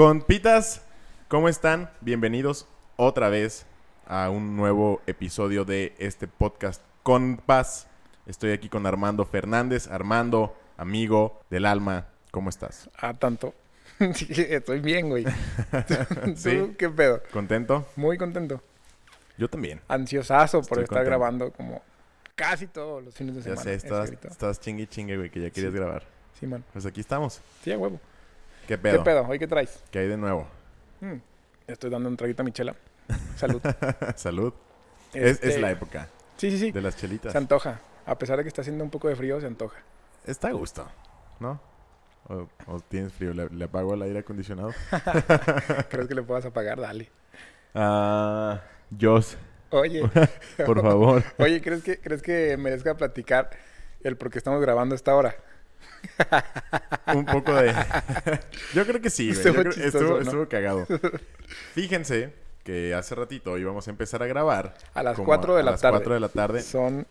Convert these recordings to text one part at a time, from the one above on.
Compitas, ¿cómo están? Bienvenidos otra vez a un nuevo episodio de este podcast Compas. Estoy aquí con Armando Fernández. Armando, amigo del alma, ¿cómo estás? Ah, tanto. Sí, Estoy bien, güey. ¿Tú Sí. qué pedo? ¿Contento? Muy contento. Yo también. Ansiosazo por Estoy estar contento. grabando como casi todos los fines de Ya semana. sé, he estabas, escrito. estabas chingue chingue, güey, que ya querías Sí. grabar. Sí, man. Pues aquí estamos. Sí, a huevo. ¿Qué pedo? ¿Qué pedo? ¿Hoy qué traes? ¿Qué hay de nuevo? Mm, Estoy dando un traguito a mi chela. Salud. Salud. Es, Este, es la época Sí, sí, sí. de las chelitas. Se antoja. A pesar de que está haciendo un poco de frío, se antoja. Está a gusto, ¿no? O, o tienes frío, ¿Le, le apago el aire acondicionado. ¿Crees que le puedas apagar? Dale. Ah, Joss, Oye. por favor. Oye, ¿crees que, ¿crees que merezca platicar el por qué estamos grabando esta hora? Un poco de... Yo creo que sí, güey. Estuvo Yo creo- chistoso, estuvo, ¿no? estuvo cagado. Fíjense que hace ratito íbamos a empezar a grabar. A las como 4 de a la las tarde. 4 de la tarde, Son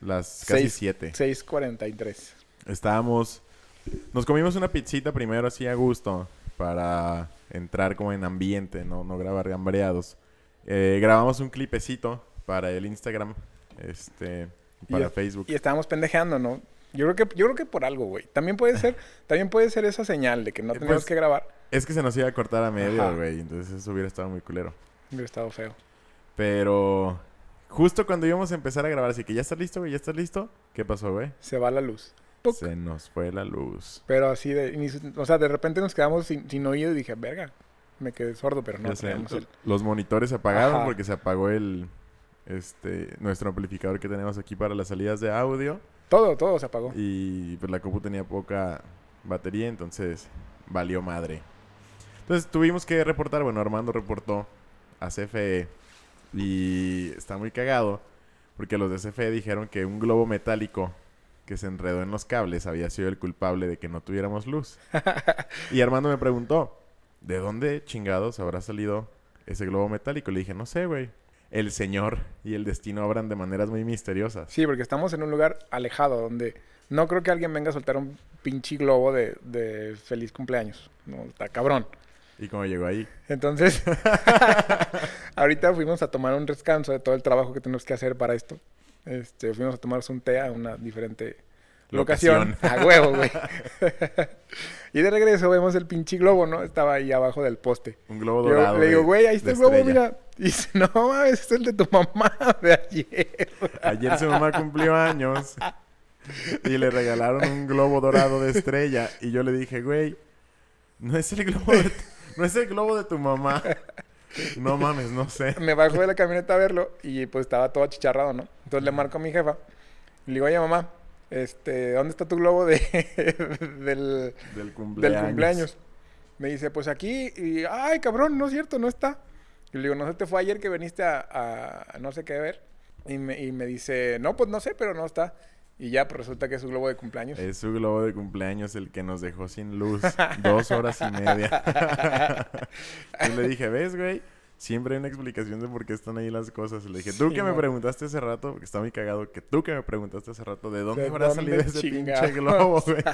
las casi Seis. 7. 6.43. Estábamos... Nos comimos una pizzita primero así a gusto para entrar como en ambiente, no, no grabar gambreados. Eh, grabamos un clipecito para el Instagram, este, para Y- Facebook. Y estábamos pendejeando, ¿no? Yo creo que, yo creo que por algo, güey. También puede ser, también puede ser esa señal de que no Eh, tenemos pues, que grabar. Es que se nos iba a cortar a medio, güey, entonces eso hubiera estado muy culero. Hubiera estado feo. Pero justo cuando íbamos a empezar a grabar, así que ya estás listo, güey, ya estás listo. ¿Qué pasó, güey? Se va la luz. Puc. Se nos fue la luz. Pero así de, o sea, de repente nos quedamos sin, sin oído y dije, verga, me quedé sordo, pero no sé, el... Los monitores se apagaron Ajá. porque se apagó el este nuestro amplificador que tenemos aquí para las salidas de audio Todo, todo se apagó. y pues la compu tenía poca batería, entonces valió madre. Entonces tuvimos que reportar, bueno, Armando reportó a CFE y está muy cagado porque los de CFE dijeron que un globo metálico que se enredó en los cables había sido el culpable de que no tuviéramos luz. y Armando me preguntó, ¿de dónde chingados habrá salido ese globo metálico? Le dije, no sé, güey. El Señor y el destino obran de maneras muy misteriosas. Sí, porque estamos en un lugar alejado donde no creo que alguien venga a soltar un pinche globo de, de feliz cumpleaños. No, está cabrón. Y como llegó ahí, Entonces, ahorita fuimos a tomar un descanso de todo el trabajo que tenemos que hacer para esto. Este, fuimos a tomarnos un té a una diferente locación. Locación. A huevo, güey. y de regreso vemos el pinche globo, ¿no? Estaba ahí abajo del poste. un globo Yo dorado. le digo, güey, ahí está el globo, mira. Y dice, no, mames, es el de tu mamá de ayer. Ayer su mamá cumplió años y le regalaron un globo dorado de estrella. Y yo le dije, güey, no es el globo de, no es el globo de tu mamá. No mames, no sé. Me bajo de la camioneta a verlo y pues estaba todo achicharrado, ¿no? Entonces le marco a mi jefa le digo, oye mamá, este, ¿dónde está tu globo de del, Del cumpleaños. del cumpleaños? Me dice, pues aquí, y ay cabrón, no es cierto, no está. Y le digo, ¿no se te fue ayer que viniste a, a no sé qué ver? Y me, y me dice, no, pues no sé, pero no está. Y ya, pues resulta que es su globo de cumpleaños. Es su globo de cumpleaños el que nos dejó sin luz dos horas y media. y le dije, ¿ves, güey? Siempre hay una explicación de por qué están ahí las cosas. Le dije, tú Sí, que me preguntaste hace rato, porque está muy cagado, que tú que me preguntaste hace rato, ¿de dónde ¿De habrá dónde salido ese pinche globo, güey?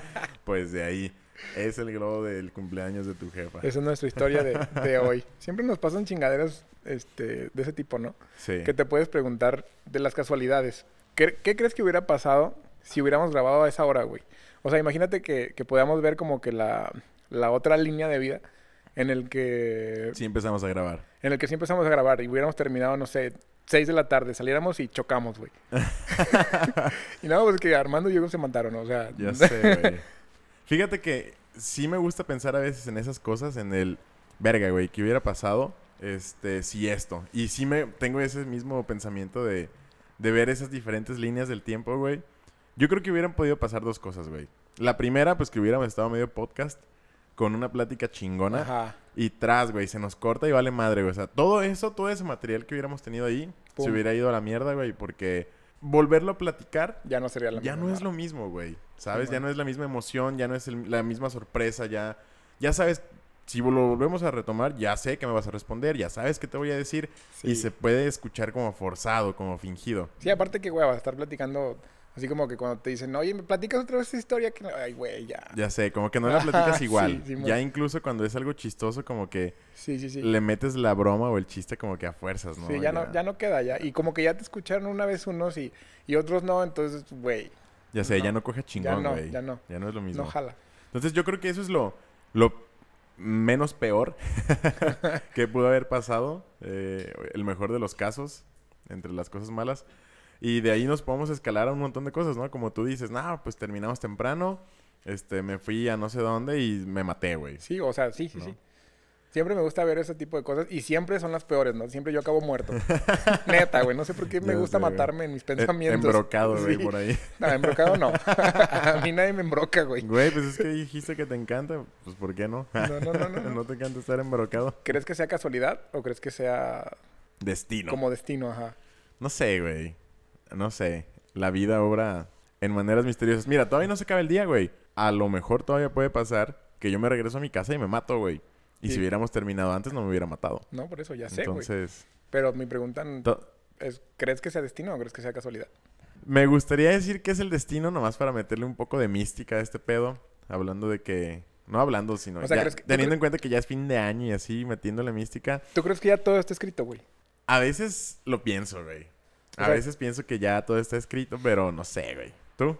Pues de ahí. Es el globo del cumpleaños de tu jefa. Esa es nuestra historia de, de hoy. Siempre nos pasan chingaderas este, de ese tipo, ¿no? Sí. que te puedes preguntar de las casualidades. ¿Qué, qué crees que hubiera pasado si hubiéramos grabado a esa hora, güey? O sea, imagínate que, que podamos ver como que la, la otra línea de vida en el que Sí empezamos a grabar. en el que sí empezamos a grabar y hubiéramos terminado, no sé, 6 de la tarde, saliéramos y chocamos, güey. y nada, pues que Armando y yo se mataron, o sea, Ya sé, güey. Fíjate que sí me gusta pensar a veces en esas cosas, en el verga, güey, ¿qué hubiera pasado? Este, si esto. Y sí me tengo ese mismo pensamiento de, de ver esas diferentes líneas del tiempo, güey. Yo creo que hubieran podido pasar dos cosas, güey. La primera, pues que hubiéramos estado medio podcast con una plática chingona. Ajá. Y tras, güey, se nos corta y vale madre, güey. O sea, todo eso, todo ese material que hubiéramos tenido ahí, Pum. se hubiera ido a la mierda, güey, porque volverlo a platicar Ya no sería la ya misma no es lo mismo, güey. ¿Sabes? Sí, ya no es la misma emoción, ya no es el- la misma sorpresa, ya... Ya sabes, si lo volvemos a retomar, ya sé que me vas a responder, ya sabes qué te voy a decir. Y se puede escuchar como forzado, como fingido. Sí, aparte que, güey, vas a estar platicando Así como que cuando te dicen, oye, ¿me platicas otra vez esta historia? Que... Ay, güey, ya. Ya sé, como que no la platicas igual. sí, ya incluso cuando es algo chistoso, como que Sí, sí, sí. le metes la broma o el chiste como que a fuerzas, ¿no? Sí, ya no, ya no queda ya. Y como que ya te escucharon una vez unos y, y otros no, entonces, güey, Ya sé, ya no. coge ya chingón, no, güey. ya no. Ya no es lo mismo. No jala. Entonces yo creo que eso es lo, lo menos peor que pudo haber pasado. eh, el mejor de los casos, entre las cosas malas. Y de ahí nos podemos escalar a un montón de cosas, ¿no? Como tú dices, no, pues terminamos temprano. Este, me fui a no sé dónde y me maté, güey. Sí, o sea, sí, sí, No. sí. Siempre me gusta ver ese tipo de cosas y siempre son las peores, ¿no? Siempre yo acabo muerto. Neta, güey. No sé por qué me Ya gusta sé, güey. matarme en mis Eh, pensamientos. Embrocado, güey, Sí. por ahí. No, embrocado no. a mí nadie me embroca, güey. Güey, pues es que dijiste que te encanta. Pues, ¿por qué? No, no, no, no, no. ¿No te encanta estar embrocado? ¿Crees que sea casualidad o crees que sea Destino. como destino? Ajá. No sé, güey. No sé. La vida obra en maneras misteriosas. Mira, todavía no se acaba el día, güey. A lo mejor todavía puede pasar que yo me regreso a mi casa y me mato, güey. Y Sí. si hubiéramos terminado antes, no me hubiera matado. No, por eso ya sé, güey. Entonces, Pero mi pregunta es, ¿crees que sea destino o crees que sea casualidad? me gustaría decir que es el destino, nomás para meterle un poco de mística a este pedo. Hablando de que... No hablando, sino O sea, ya ¿crees que- tú teniendo en cuenta que ya es fin de año y así, metiéndole mística. ¿Tú crees que ya todo está escrito, güey? A veces lo pienso, güey. A sea- veces pienso que ya todo está escrito, pero no sé, güey. ¿Tú?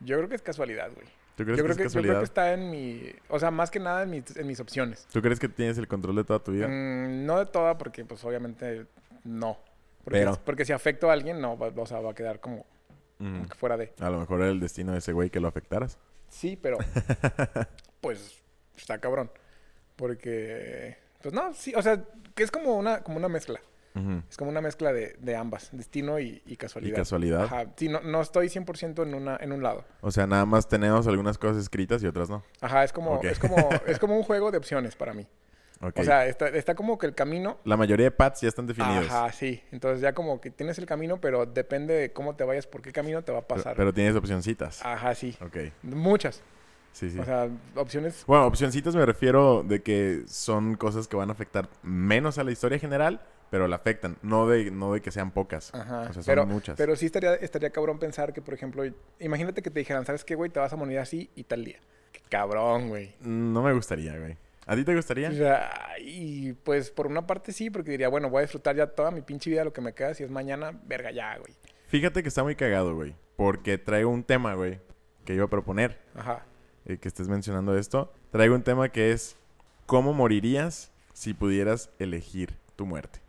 Yo creo que es casualidad, güey. ¿Tú crees Yo que creo es que, yo creo casualidad? que está en mi... O sea, más que nada en mis, en mis opciones. ¿Tú crees que tienes el control de toda tu vida? Mm, no de toda, porque pues obviamente no. Porque, Pero- porque si afecto a alguien, no, va, o sea, va a quedar como, que fuera de... A lo mejor era el destino de ese güey que lo afectaras. Sí, pero pues está cabrón. Porque, pues no, sí, o sea, que es como una, como una mezcla. Es como una mezcla de, de ambas, destino y, y Y casualidad. casualidad. Ajá, sí, no, no estoy 100% en, una, en un lado. O sea, nada más tenemos algunas cosas escritas y otras no. Ajá, es como, es como, es como un juego de opciones para mí. O sea, está, está como que el camino la mayoría de paths ya están definidos. Ajá, sí. Entonces ya como que tienes el camino, pero depende de cómo te vayas, por qué camino te va a pero, pasar. pero tienes opcioncitas. Ajá, sí. Ok. Muchas. Sí, sí. O sea, opciones. bueno, opcioncitas me refiero de que son cosas que van a afectar menos a la historia general, pero la afectan. No de, no de que sean pocas. Ajá. O sea, son pero, muchas. pero sí estaría, estaría cabrón pensar que, por ejemplo, imagínate que te dijeran, ¿sabes qué, güey? Te vas a morir así y tal día. Qué cabrón, güey. No me gustaría, güey. ¿A ti te gustaría? O sea, y pues por una parte sí, porque diría, bueno, voy a disfrutar ya toda mi pinche vida, lo que me queda. Si es mañana, verga ya, güey. Fíjate que está muy cagado, güey. Porque traigo un tema, güey, que iba a proponer. Ajá. eh, que estés mencionando esto. Traigo un tema que es ¿cómo morirías si pudieras elegir tu muerte?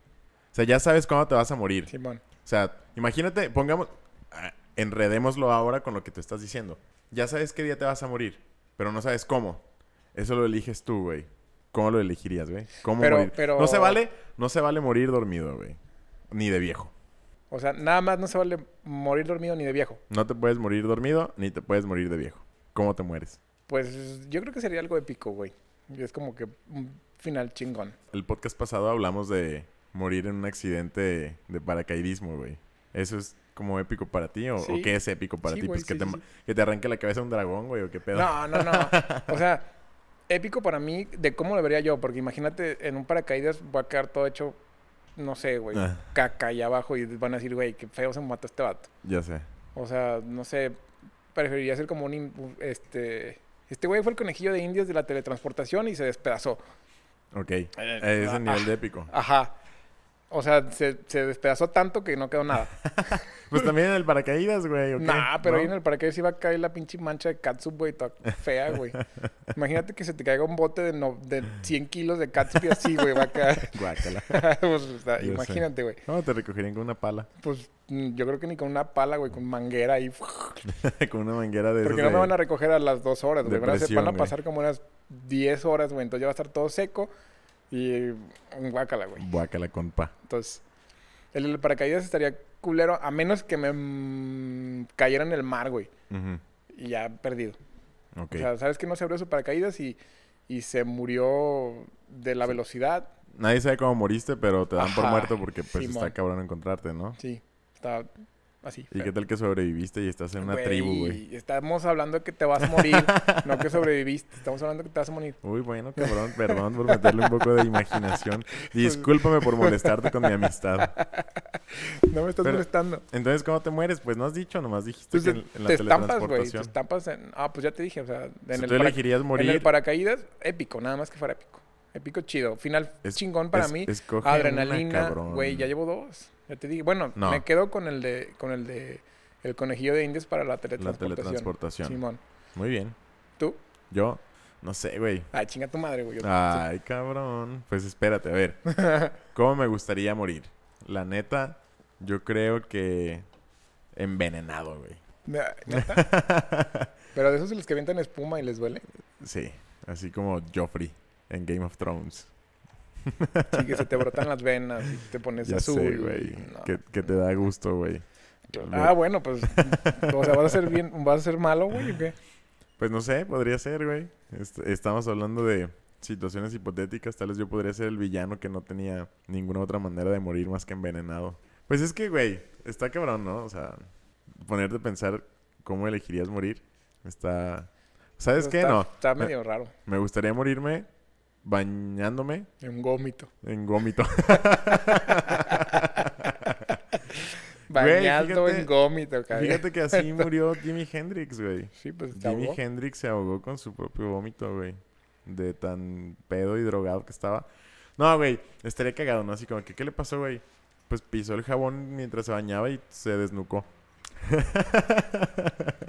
O sea, ya sabes cuándo te vas a morir. Simón. O sea, imagínate, pongamos, ah, enredémoslo ahora con lo que te estás diciendo. Ya sabes qué día te vas a morir, pero no sabes cómo. Eso lo eliges tú, güey. ¿Cómo lo elegirías, güey? ¿Cómo Pero- morir? pero- No se vale, no se vale morir dormido, güey. Ni de viejo. O sea, nada más no se vale morir dormido ni de viejo. No te puedes morir dormido, ni te puedes morir de viejo. ¿Cómo te mueres? Pues yo creo que sería algo épico, güey. Es como que un final chingón. El podcast pasado hablamos de morir en un accidente de paracaidismo, güey. ¿Eso es como épico para ti o, qué es épico para Sí, ti? Pues que, te, que arranque la cabeza un dragón, güey, o qué pedo. No, no, no. O sea, épico para mí de cómo lo vería yo. Porque imagínate, en un paracaídas va a quedar todo hecho, no sé, güey, Ah. caca ahí abajo. Y van a decir, güey, qué feo se mató este vato. Ya sé. O sea, no sé, preferiría ser como un... Este... Este güey fue el conejillo de indias de la teletransportación y se despedazó. Ok. Eh, es ah, el nivel ah. de épico. Ajá. O sea, se, se despedazó tanto que no quedó nada. Pues también en el paracaídas, güey. ¿o qué? Nah, pero ¿No? ahí en el paracaídas iba a caer la pinche mancha de catsup, güey, toda fea, güey. Imagínate que se te caiga un bote de, no- de 100 kilos de catsup y así, güey, va a caer. Guácala. Pues, o sea, sé. imagínate, güey. No, te recogerían con una pala. Pues mm, yo creo que ni con una pala, güey, con manguera ahí. con una manguera de Porque no me van a recoger a las dos horas, güey. Van a, pasar como unas 10 horas, güey. Entonces ya va a estar todo seco y un guácala, güey. Guácala con pa. Entonces, el, paracaídas estaría culero a menos que me mm, cayera en el mar, güey. Y ya perdido. O sea, sabes que no se abrió su paracaídas y, y se murió de la velocidad. Nadie sabe cómo moriste, pero te dan por muerto porque pues Simón. está cabrón encontrarte, ¿no? Sí, está Así. ¿Y feo. qué tal que sobreviviste y estás en una tribu, güey? Estamos hablando de que te vas a morir, no que sobreviviste. Estamos hablando que te vas a morir. Uy, bueno, cabrón, perdón por meterle un poco de imaginación. Discúlpame por molestarte con mi amistad. No me estás Pero- molestando. Entonces, ¿cómo te mueres? Pues no has dicho, nomás dijiste Pues que en, en la te estampas, güey. Te estampas en... Ah, pues ya te dije, o sea, en, Si el, tú en el paracaídas, épico, nada más que fuera épico. Épico chido. Final Es- chingón para es- mí. una, Adrenalina, güey, ya llevo dos. Ya te dije. Bueno, No. me quedo con el de con el de el conejillo de indias para la teletransportación. teletransportación. Simón. Muy bien. ¿Tú? Yo, no sé, güey. Ay, chinga tu madre, güey. Ay, cabrón. Pues espérate, a ver. ¿Cómo me gustaría morir? La neta, yo creo que envenenado, güey. Pero de esos de los que avientan espuma y les duele. Sí, así como Joffrey en Game of Thrones. Sí, que se te brotan las venas y te pones Ya azul. sé, güey. no. Que, que te da gusto, güey. Ah, bueno, pues. o sea, vas a ser bien, vas a ser malo, güey, ¿o qué? Pues no sé, podría ser, güey. Est- estamos hablando de situaciones hipotéticas. Tal vez yo podría ser el villano que no tenía ninguna otra manera de morir más que envenenado. Pues es que, güey, está cabrón, ¿no? O sea, ponerte a pensar cómo elegirías morir. Está... ¿Sabes qué? Está- No. Está Me- medio raro. Me gustaría morirme bañándome Un gómito. en gómito. Fíjate- en gómito, cabrón. Fíjate que así murió Jimi Hendrix, güey. Sí, pues se Jimi ahogó. Hendrix se ahogó con su propio vómito, güey. De tan pedo y drogado que estaba. No, güey, estaría cagado, ¿no? Así como que, ¿qué le pasó, güey? Pues pisó el jabón mientras se bañaba y se desnucó.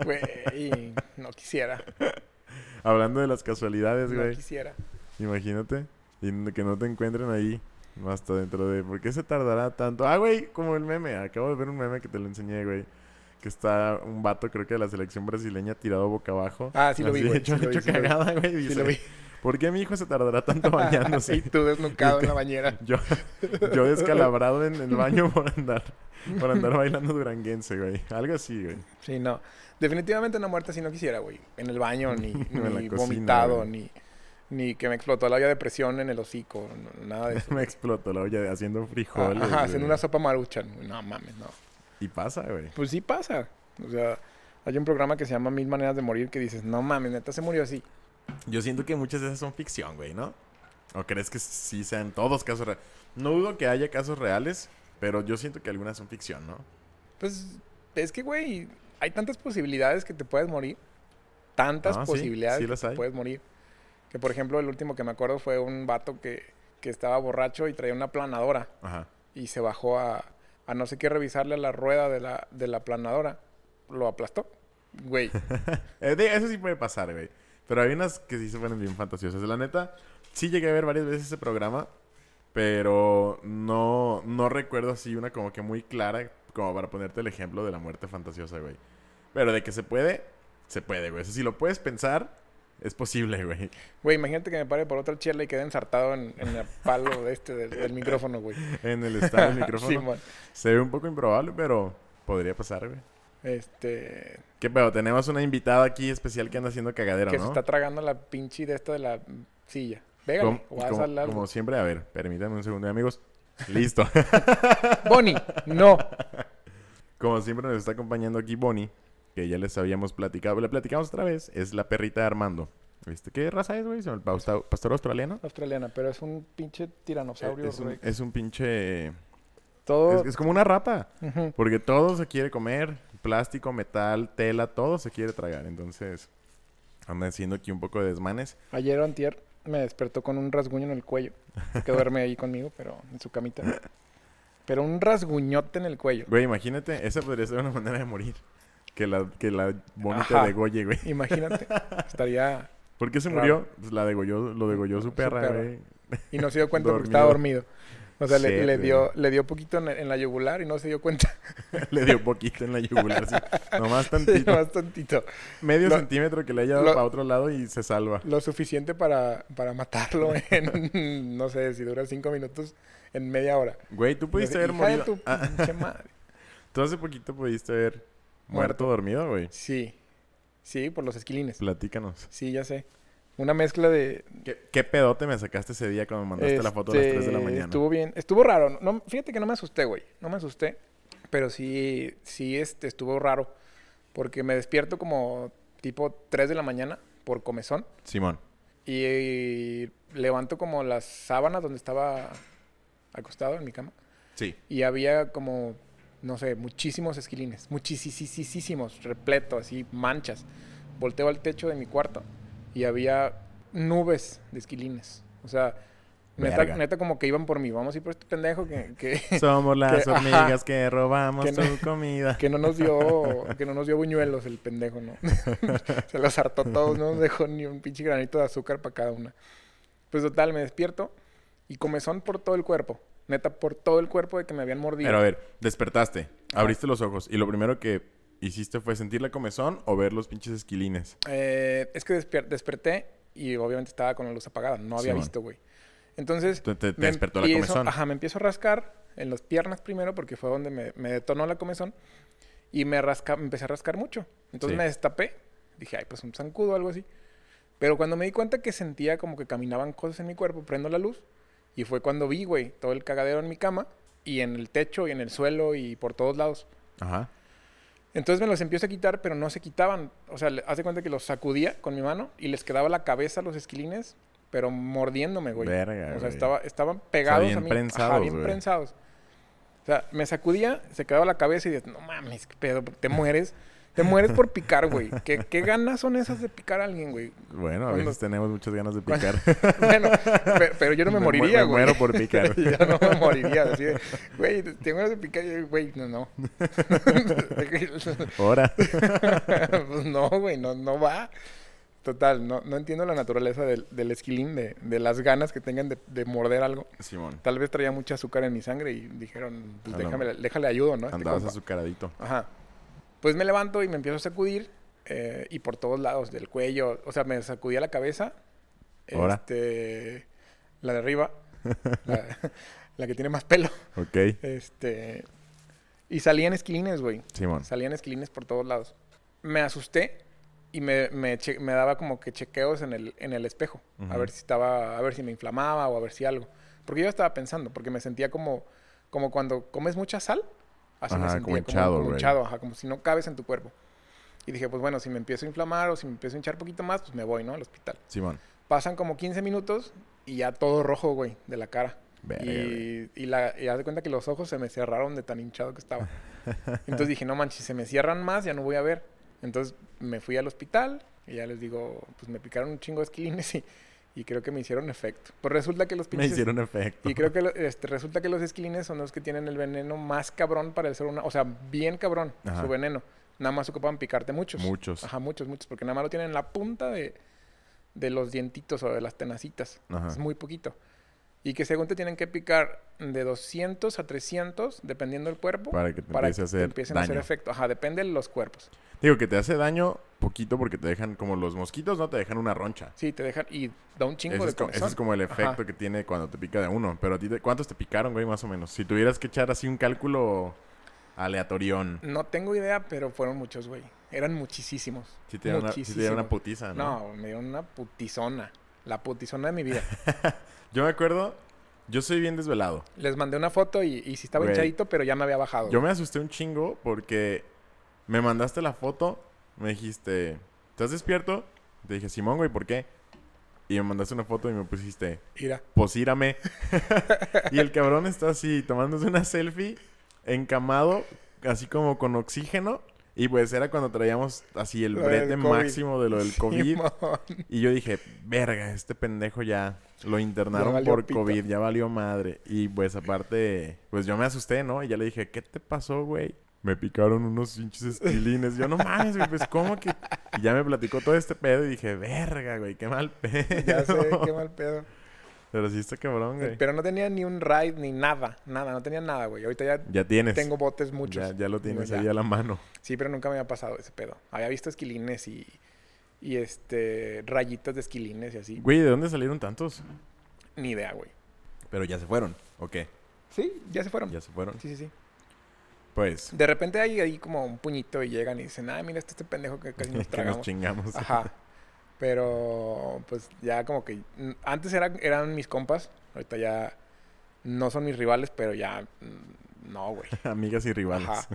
Güey, no quisiera. Hablando de las casualidades, No güey. quisiera. Imagínate. Y que no te encuentren ahí. Hasta dentro de... ¿Por qué se tardará tanto? Ah, güey, como el meme. Acabo de ver un meme que te lo enseñé, güey. Que está un vato, creo que de la selección brasileña, tirado boca abajo. Ah, sí lo vi, güey, Hecho, sí lo hecho vi. cagada, güey. Sí dice, lo vi. ¿Por qué mi hijo se tardará tanto bañándose? y tú desnucado en la bañera. Yo, yo descalabrado en el baño por andar, por andar bailando duranguense, güey. Algo así, güey. Sí, no. Definitivamente una muerte si no quisiera, güey. En el baño, ni, cocina, vomitado, güey. ni, ni que me explotó la olla de presión en el hocico. no- nada de eso. Me explotó la olla haciendo frijoles. Ajá, haciendo una sopa maruchan. No mames, no. Y pasa, güey. Pues sí pasa. O sea, hay un programa que se llama Mil Maneras de Morir que dices, no mames, neta se murió así. Yo siento que muchas de esas son ficción, güey, ¿no? ¿O crees que sí sean todos casos reales? No dudo que haya casos reales, pero yo siento que algunas son ficción, ¿no? Pues es que, güey, hay tantas posibilidades que te puedes morir. Tantas Ah, sí, posibilidades sí que las te puedes morir. Que, por ejemplo, el último que me acuerdo fue un vato que, que estaba borracho y traía una planadora. Ajá. y se bajó a, a no sé qué revisarle a la rueda de la, de la planadora. Lo aplastó. Güey. Eh, eso sí puede pasar, güey. Pero hay unas que sí se ponen bien fantasiosas. La neta, sí llegué a ver varias veces ese programa, pero no, no recuerdo así una como que muy clara como para ponerte el ejemplo de la muerte fantasiosa, güey. Pero de que se puede, se puede, güey. O sea, si lo puedes pensar, es posible, güey. Güey, imagínate que me pare por otra chela y quede ensartado en, en el palo de este del, del micrófono, güey. En el estado del micrófono. Se ve un poco improbable, pero podría pasar, güey. Este. ¿Qué pedo? Tenemos una invitada aquí especial que anda haciendo cagadero, Que ¿no? se está tragando la pinche de esta de la silla. Pégale. Como, O haz como- como siempre, a ver, permítanme un segundo, amigos. Listo. Bonnie, no. Como siempre nos está acompañando aquí Bonnie, que ya les habíamos platicado. Le platicamos otra vez. Es la perrita de Armando. ¿Viste qué raza es, güey? ¿El pausta- pastor australiano? Australiana, pero es un pinche tiranosaurio. es, un, rex. es un pinche... Todo. Es, es como una rata. Porque todo se quiere comer. Plástico, metal, tela, todo se quiere tragar. Entonces, anda haciendo aquí un poco de desmanes. Ayer o antier me despertó con un rasguño en el cuello. Que duerme ahí conmigo, pero en su camita. Pero un rasguñote en el cuello. Güey, imagínate, esa podría ser una manera de morir. Que la, que la Bonnie te degolle, güey. Imagínate. Estaría... ¿Por qué se Raro. murió? Pues la degolló, lo degolló su perra, güey. Y no se dio cuenta porque estaba dormido. O sea, le, le dio, le dio poquito en, en la yugular y no se dio cuenta. Le dio poquito en la yugular, sí. Nomás tantito. Más tantito. Medio Lo- centímetro que le haya dado lo- para otro lado y se salva. Lo suficiente para, para matarlo en, no sé, si dura cinco minutos, en media hora. Güey, tú pudiste haber de morido. tu Ah, madre. tú hace poquito pudiste haber muerto, dormido, güey. Sí. Sí, por los esquilines. Platícanos. Sí, ya sé. Una mezcla de... ¿Qué, qué pedote me sacaste ese día cuando me mandaste la foto a las 3 de la este, mañana? Estuvo bien. Estuvo raro. No, fíjate que no me asusté, güey. No me asusté. Pero sí, sí este, estuvo raro. Porque me despierto como tipo 3 de la mañana por comezón. Simón. Y, levanto como las sábanas donde estaba acostado en mi cama. Sí. Y había como, no sé, muchísimos esquilines. Muchísimos, repleto, así, manchas. Volteo al techo de mi cuarto y había nubes de esquilines. O sea, neta, neta como que iban por mí. Vamos a ir por este pendejo que, que, Somos las que- ajá. hormigas que robamos Que no- tu comida. que no nos dio que no nos dio buñuelos el pendejo, ¿no? Se los hartó todos, no nos dejó ni un pinche granito de azúcar para cada una. Pues total, me despierto y comezón por todo el cuerpo. Neta, por todo el cuerpo de que me habían mordido. Pero a ver, despertaste, Ajá. abriste los ojos y lo primero que hiciste fue sentir la comezón o ver los pinches esquilines. Eh, es que desperté y obviamente estaba con la luz apagada. No había visto, güey. Entonces... Te, te- te despertó la comezón. Ajá, me empiezo a rascar en las piernas primero porque fue donde me, me detonó la comezón. Y me, rasca, me empecé a rascar mucho. Entonces Sí. me destapé. Dije, ay, pues un zancudo o algo así. Pero cuando me di cuenta que sentía como que caminaban cosas en mi cuerpo, prendo la luz. Y fue cuando vi, güey, todo el cagadero en mi cama. Y en el techo y en el suelo y por todos lados. Ajá. Entonces me los empiezo a quitar, pero no se quitaban. O sea, de cuenta que los sacudía con mi mano y les quedaba la cabeza a los esquilines, pero mordiéndome, güey. Verga, o sea, estaba, estaban pegados bien a mí. prensados, Ajá, bien güey. prensados. O sea, me sacudía, se quedaba la cabeza y decía, no mames, qué pedo, te mueres. Te mueres por picar, güey. ¿Qué, ¿Qué ganas son esas de picar a alguen, güey? Bueno, a veces tenemos muchas ganas de picar. Bueno, pe- pero, yo no me, Me moriría, me güey. muero por picar. yo no me moriría. Así de, güey, tengo ganas de picar. Güey, no, no. Ahora. pues no, güey, no, no va. Total, no, no entiendo la naturaleza del, del esquilín, de, de las ganas que tengan de, de morder algo. Simón. Tal vez traía mucha azúcar en mi sangre y dijeron, pues déjame, déjale ayudo, ¿no? este Andabas azucaradito. Ajá. Pues me levanto y me empiezo a sacudir eh, y por todos lados del cuello, o sea, me sacudía la cabeza, Ahora. este, la de arriba, la, la que tiene más pelo, Ok. este, y salían esquilines, güey. Simón. Salían esquilines por todos lados. Me asusté y me, me, che- me daba como que chequeos en el, en el espejo. A ver si estaba, a ver si me inflamaba o a ver si algo. Porque yo estaba pensando, porque me sentía como, como cuando comes mucha sal. Así me Ajá, sentía, como hinchado, como güey. hinchado, ajá, como si no cabes en tu cuerpo. Y dije, pues bueno, si me empiezo a inflamar o si me empiezo a hinchar un poquito más, pues me voy, ¿no? Al hospital. Simón. Pasan como 15 minutos y ya todo rojo, güey, de la cara. Verga. Y, y, la, y haz de cuenta que los ojos se me cerraron de tan hinchado que estaba. Entonces dije, no manches, si se me cierran más, ya no voy a ver. Entonces me fui al hospital y ya les digo, pues me picaron un chingo de esquilines y, y creo que me hicieron efecto. Pues resulta que los Me pinches... hicieron efecto. Y creo que lo- este, resulta que los esquilines son los que tienen el veneno más cabrón para el ser humano. O sea, bien cabrón Ajá. su veneno. Nada más ocupan picarte muchos. Muchos. Ajá, muchos, muchos. Porque nada más lo tienen en la punta de, de los dientitos o de las tenacitas. Ajá. Es muy poquito. Y que según te tienen que picar de 200 a 300, dependiendo del cuerpo, Para que te para empiece a te hacer empiecen a hacer daño. efecto. Ajá, depende de los cuerpos. Digo que te hace daño poquito porque te dejan como los mosquitos, ¿no? Te dejan una roncha. Sí, te dejan y da un chingo Ese de es, como, ese es como el efecto Ajá. que tiene cuando te pica de uno. Pero a ti, te- ¿cuántos te picaron, güey, más o menos? Si tuvieras que echar así un cálculo aleatorión. No tengo idea, pero fueron muchos, güey. Eran muchísimos. Si te dieron una, si una putiza, ¿no? No, me dieron una putizona. La putizona de mi vida. Yo me acuerdo, yo soy bien desvelado. Les mandé una foto y, y sí estaba Güey. hinchadito, pero ya me había bajado. Yo me asusté un chingo porque me mandaste la foto, me dijiste, ¿estás despierto? Te dije, Simón, güey, ¿por qué? Y me mandaste una foto y me pusiste, Mira. posírame. y el cabrón está así, tomándose una selfie, encamado, así como con oxígeno. Y pues era cuando traíamos así el Lo brete máximo de lo del COVID. Simón. Y yo dije, verga, este pendejo ya lo internaron por pito. COVID, ya valió madre. Y pues aparte, pues yo me asusté, ¿no? Y ya le dije, ¿qué te pasó, güey? Me picaron unos pinches esquilines. Yo, no mames, güey, pues ¿cómo que...? Y ya me platicó todo este pedo y dije, verga, güey, qué mal pedo. Ya sé, qué mal pedo. Pero sí está cabrón, güey. Pero no tenía ni un ride ni nada. Nada, no tenía nada, güey. Ahorita ya Ya tienes. tengo botes muchos. Ya, ya lo tienes Ya. ahí a la mano. Sí, pero nunca me había pasado ese pedo. Había visto esquilines y, y este rayitas de esquilines y así. Güey, ¿de dónde salieron tantos? Ni idea, güey. Pero ya se fueron, ¿o qué? Sí, ya se fueron. Ya se fueron. Sí, sí, sí. Pues, De repente hay ahí como un puñito y llegan y dicen, ah, mira, este, este pendejo que casi nos que nos tragamos. chingamos. Ajá. Pero, pues ya como que. mm, Antes eran, eran mis compas. Ahorita ya no son mis rivales, pero ya mm, No, güey. Amigas y rivales. Ajá.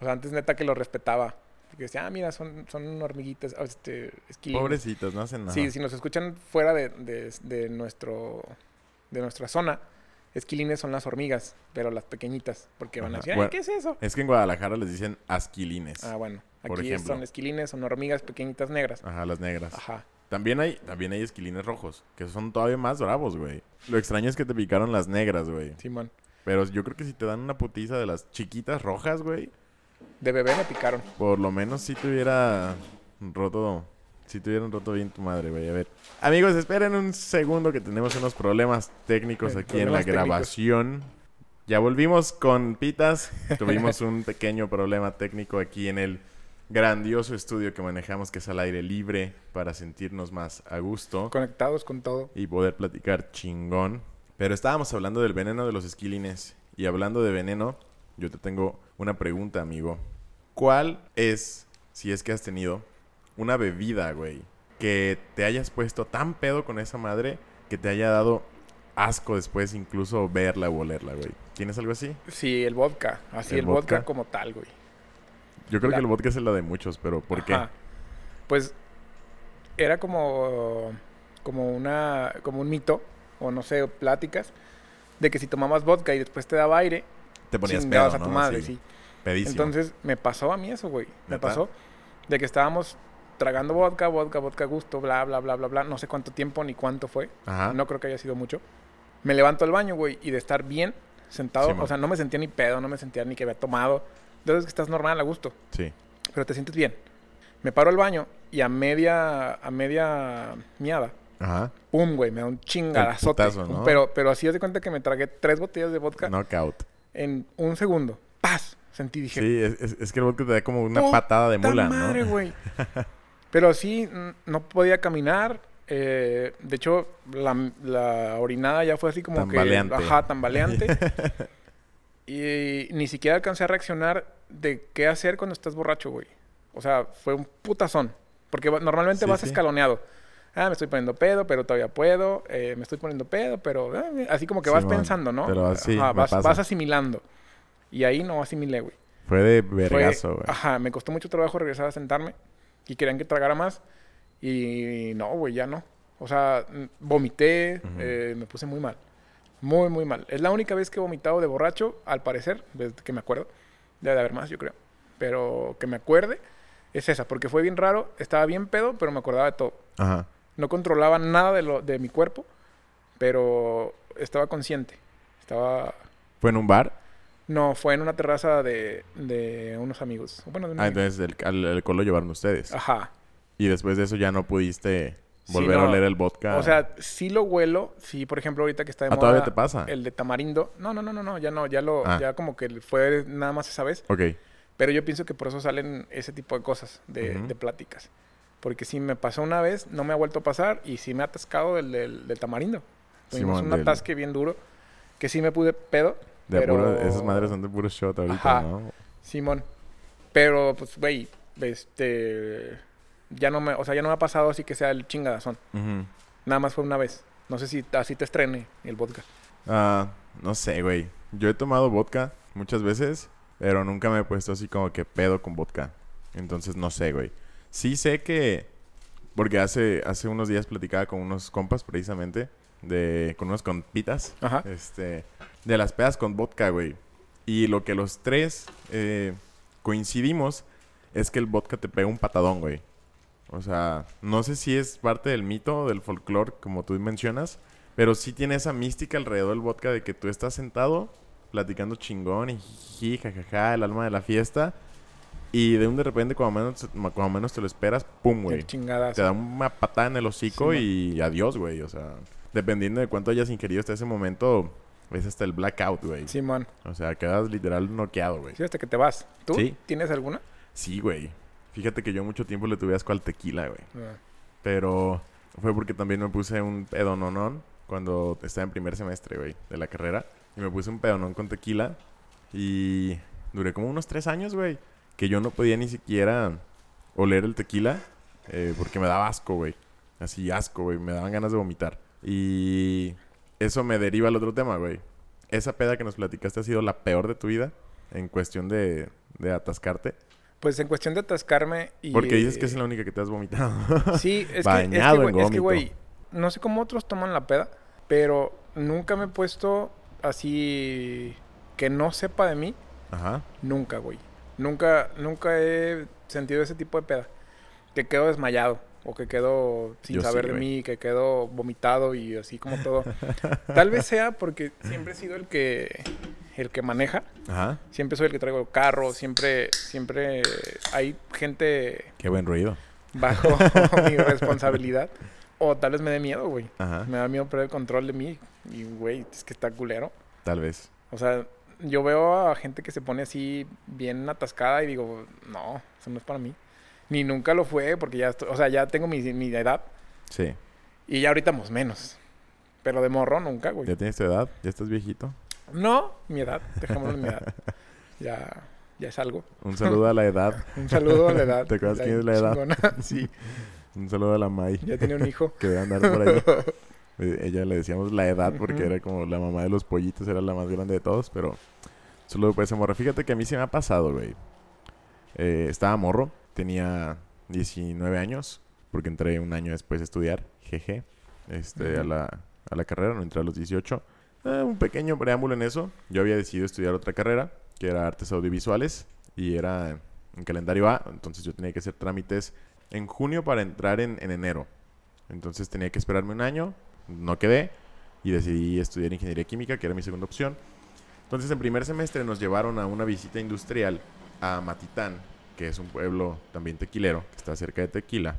O sea, antes neta que lo respetaba. Porque decía, ah, mira, son, son hormiguitas, o este, esquilines. Pobrecitos, no hacen nada. Sí, si nos escuchan fuera de, de, de nuestro, de nuestra zona, esquilines son las hormigas, pero las pequeñitas. Porque van a decir, ay, ¿qué es eso? Es que en Guadalajara les dicen asquilines. Ah, bueno. Por Aquí ejemplo. son esquilines, son hormigas pequeñitas negras. Ajá, las negras. Ajá. También hay, también hay esquilines rojos, que son todavía más bravos, güey. Lo extraño es que te picaron las negras, güey. Simón. Pero yo creo que si te dan una putiza de las chiquitas rojas, güey, De bebé me picaron. por lo menos si te hubiera roto, si te hubieran roto bien tu madre, güey. A ver. Amigos, esperen un segundo que tenemos unos problemas técnicos Eh, aquí en la técnicos. grabación. Ya volvimos con Pitas. Tuvimos un pequeño problema técnico aquí en el grandioso estudio que manejamos, que es al aire libre, para sentirnos más a gusto Conectados con todo. y poder platicar chingón. Pero estábamos hablando del veneno de los esquilines. Y hablando de veneno, yo te tengo una pregunta, amigo. ¿Cuál es, si es que has tenido, una bebida, güey, que te hayas puesto tan pedo con esa madre que te haya dado asco después incluso verla o olerla, güey? ¿Tienes algo así? Sí, el vodka. Así, ¿El el, vodka? vodka? como tal, güey. Yo creo La- que el vodka es la de muchos, pero ¿por qué? Ajá. Pues era como, como, una, como un mito, o no sé, pláticas, de que si tomabas vodka y después te daba aire, Te ponías pedo, a tu ¿no? madre, sí. Pedísimo. Entonces me pasó a mí eso, güey. Me pasó de que estábamos tragando vodka, vodka, vodka gusto, bla, bla, bla, bla, bla. No sé cuánto tiempo ni cuánto fue. Ajá. No creo que haya sido mucho. Me levanto al baño, güey, y de estar bien sentado, Simón. o sea, no me sentía ni pedo, no me sentía ni que había tomado. Entonces que estás normal, a gusto, Sí. pero te sientes bien. Me paro al baño y a media, a media miada, Ajá. pum, güey, me da un chingadazote. putazo, ¿no? Pero, pero así de cuenta que me tragué tres botellas de vodka Knockout. en un segundo. ¡Paz! Sentí, dije, Sí, es, es- es que el vodka te da como una ¡Puta patada de mula, madre, ¿no? güey! Pero sí, no podía caminar. eh, de hecho, la, la orinada ya fue así como Tambaleante. que... Ajá, tambaleante. y ni siquiera alcancé a reaccionar de qué hacer cuando estás borracho, güey. O sea, fue un putazón. Porque normalmente Sí, vas sí. escaloneado. Ah, me estoy poniendo pedo, pero todavía puedo. eh, me estoy poniendo pedo, pero... ah, así como que vas pensando, ¿no? pero así Ajá, vas, asimilando. Y ahí no asimilé, güey. Fue de vergazo, güey. Ajá, me costó mucho trabajo regresar a sentarme y querían que tragara más. Y no, güey, ya no. O sea, vomité, eh, me puse muy mal. Muy, muy mal. Es la única vez que he vomitado de borracho, al parecer, desde que me acuerdo. Debe de haber más, yo creo. Pero que me acuerde es esa, porque fue bien raro. Estaba bien pedo, pero me acordaba de todo. Ajá. No controlaba nada de, lo, de mi cuerpo, pero estaba consciente. Estaba... ¿Fue en un bar? No, fue en una terraza de, de unos amigos. Bueno, de Ah, amigo. entonces el, al alcohol lo llevaron ustedes. Ajá. Y después de eso ya no pudiste Sí, volver a no. oler el vodka. O sea, sí lo huelo. Sí, por ejemplo, ahorita que está de Ah, moda. ¿todavía te pasa? El de tamarindo. No, no, no, no, no. Ya no. Ya lo... Ah. Ya como que fue nada más esa vez. Ok. Pero yo pienso que por eso salen ese tipo de cosas. De, Ujú. de pláticas. Porque si me pasó una vez, no me ha vuelto a pasar. Y sí me ha atascado el del, del tamarindo. Tuvimos Simón, un del- atasque bien duro. Que sí me pude pedo. De pero... puro- esas madres son de puro shot ahorita, Ajá. ¿no? Simón. Pero, pues, güey, este... Ya no me... O sea, ya no me ha pasado así que sea el chingadazón. Ujú. Nada más fue una vez. No sé si así te estrene el vodka. Ah, no sé, güey. Yo he tomado vodka muchas veces, pero nunca me he puesto así como que pedo con vodka. Entonces no sé, güey. Sí sé que porque hace hace unos días platicaba con unos compas precisamente de con unos compitas, Ajá. este, de las pedas con vodka, güey. Y lo que los tres eh, coincidimos es que el vodka te pega un patadón, güey. O sea, no sé si es parte del mito, del folclore, como tú mencionas, pero sí tiene esa mística alrededor del vodka de que tú estás sentado platicando chingón y jiji, jajaja, el alma de la fiesta. Y de un de repente, cuando menos, cuando menos te lo esperas, pum, güey. Te da una patada en el hocico Sí, y adiós, güey. O sea, dependiendo de cuánto hayas ingerido hasta ese momento, es hasta el blackout, güey. Simón. O sea, quedas literal noqueado, güey. Sí, hasta que te vas. ¿Tú Sí. tienes alguna? Sí, güey. Fíjate que yo mucho tiempo le tuve asco al tequila, güey. Ah, Pero fue porque también me puse un pedononón cuando estaba en primer semestre, güey, de la carrera. Y me puse un pedonón con tequila. Y duré como unos tres años, güey. Que yo no podía ni siquiera oler el tequila eh, porque me daba asco, güey. Así asco, güey. Me daban ganas de vomitar. Y eso me deriva al otro tema, güey. esa peda que nos platicaste ha sido la peor de tu vida en cuestión de, de atascarte. Pues en cuestión de atascarme y... Porque dices que es la única que te has vomitado. Sí, es Bañado que, güey, es que, güey, no sé cómo otros toman la peda, pero nunca me he puesto así que no sepa de mí, Ajá. nunca, güey. Nunca, nunca he sentido ese tipo de peda. Que quedo desmayado o que quedo sin Yo sí, saber de mí, que quedo vomitado y así como todo. Tal vez sea porque siempre he sido el que el que maneja, Ajá. siempre soy el que traigo el carro, siempre siempre hay gente Qué buen ruido. bajo mi responsabilidad. O tal vez me dé miedo, güey. Ajá. Me da miedo perder el control de mí. Y, güey, es que está culero. Tal vez. O sea, yo veo a gente que se pone así bien atascada y digo, no, eso no es para mí. Ni nunca lo fue porque ya, estoy- o sea, ya tengo mi, mi edad Sí. y ya ahorita más menos. Pero de morro nunca, güey. ¿Ya tienes tu edad? ¿Ya estás viejito? No, mi edad, dejémoslo en mi edad. Ya, ya es algo. Un saludo a la edad. Un saludo a la edad. ¿Te acuerdas quién es la edad? chingona. Sí, Un saludo a la May. ya tiene un hijo. Que debe andar por ahí. Eh, Ella le decíamos la edad porque era como la mamá de los pollitos, era la más grande de todos, pero solo por esa morra. Fíjate que a mí se me ha pasado, güey. Eh, estaba morro, tenía 19 años, porque entré un año después a estudiar, jeje, este, a, la, a la carrera, no entré a los 18. Eh, un pequeño preámbulo en eso. Yo había decidido estudiar otra carrera, que era artes audiovisuales, y era en calendario A, entonces yo tenía que hacer trámites en junio para entrar en, en enero. Entonces tenía que esperarme un año, no quedé y decidí estudiar ingeniería química, que era mi segunda opción. Entonces en primer semestre nos llevaron a una visita industrial a Matitán, que es un pueblo también tequilero, que está cerca de Tequila.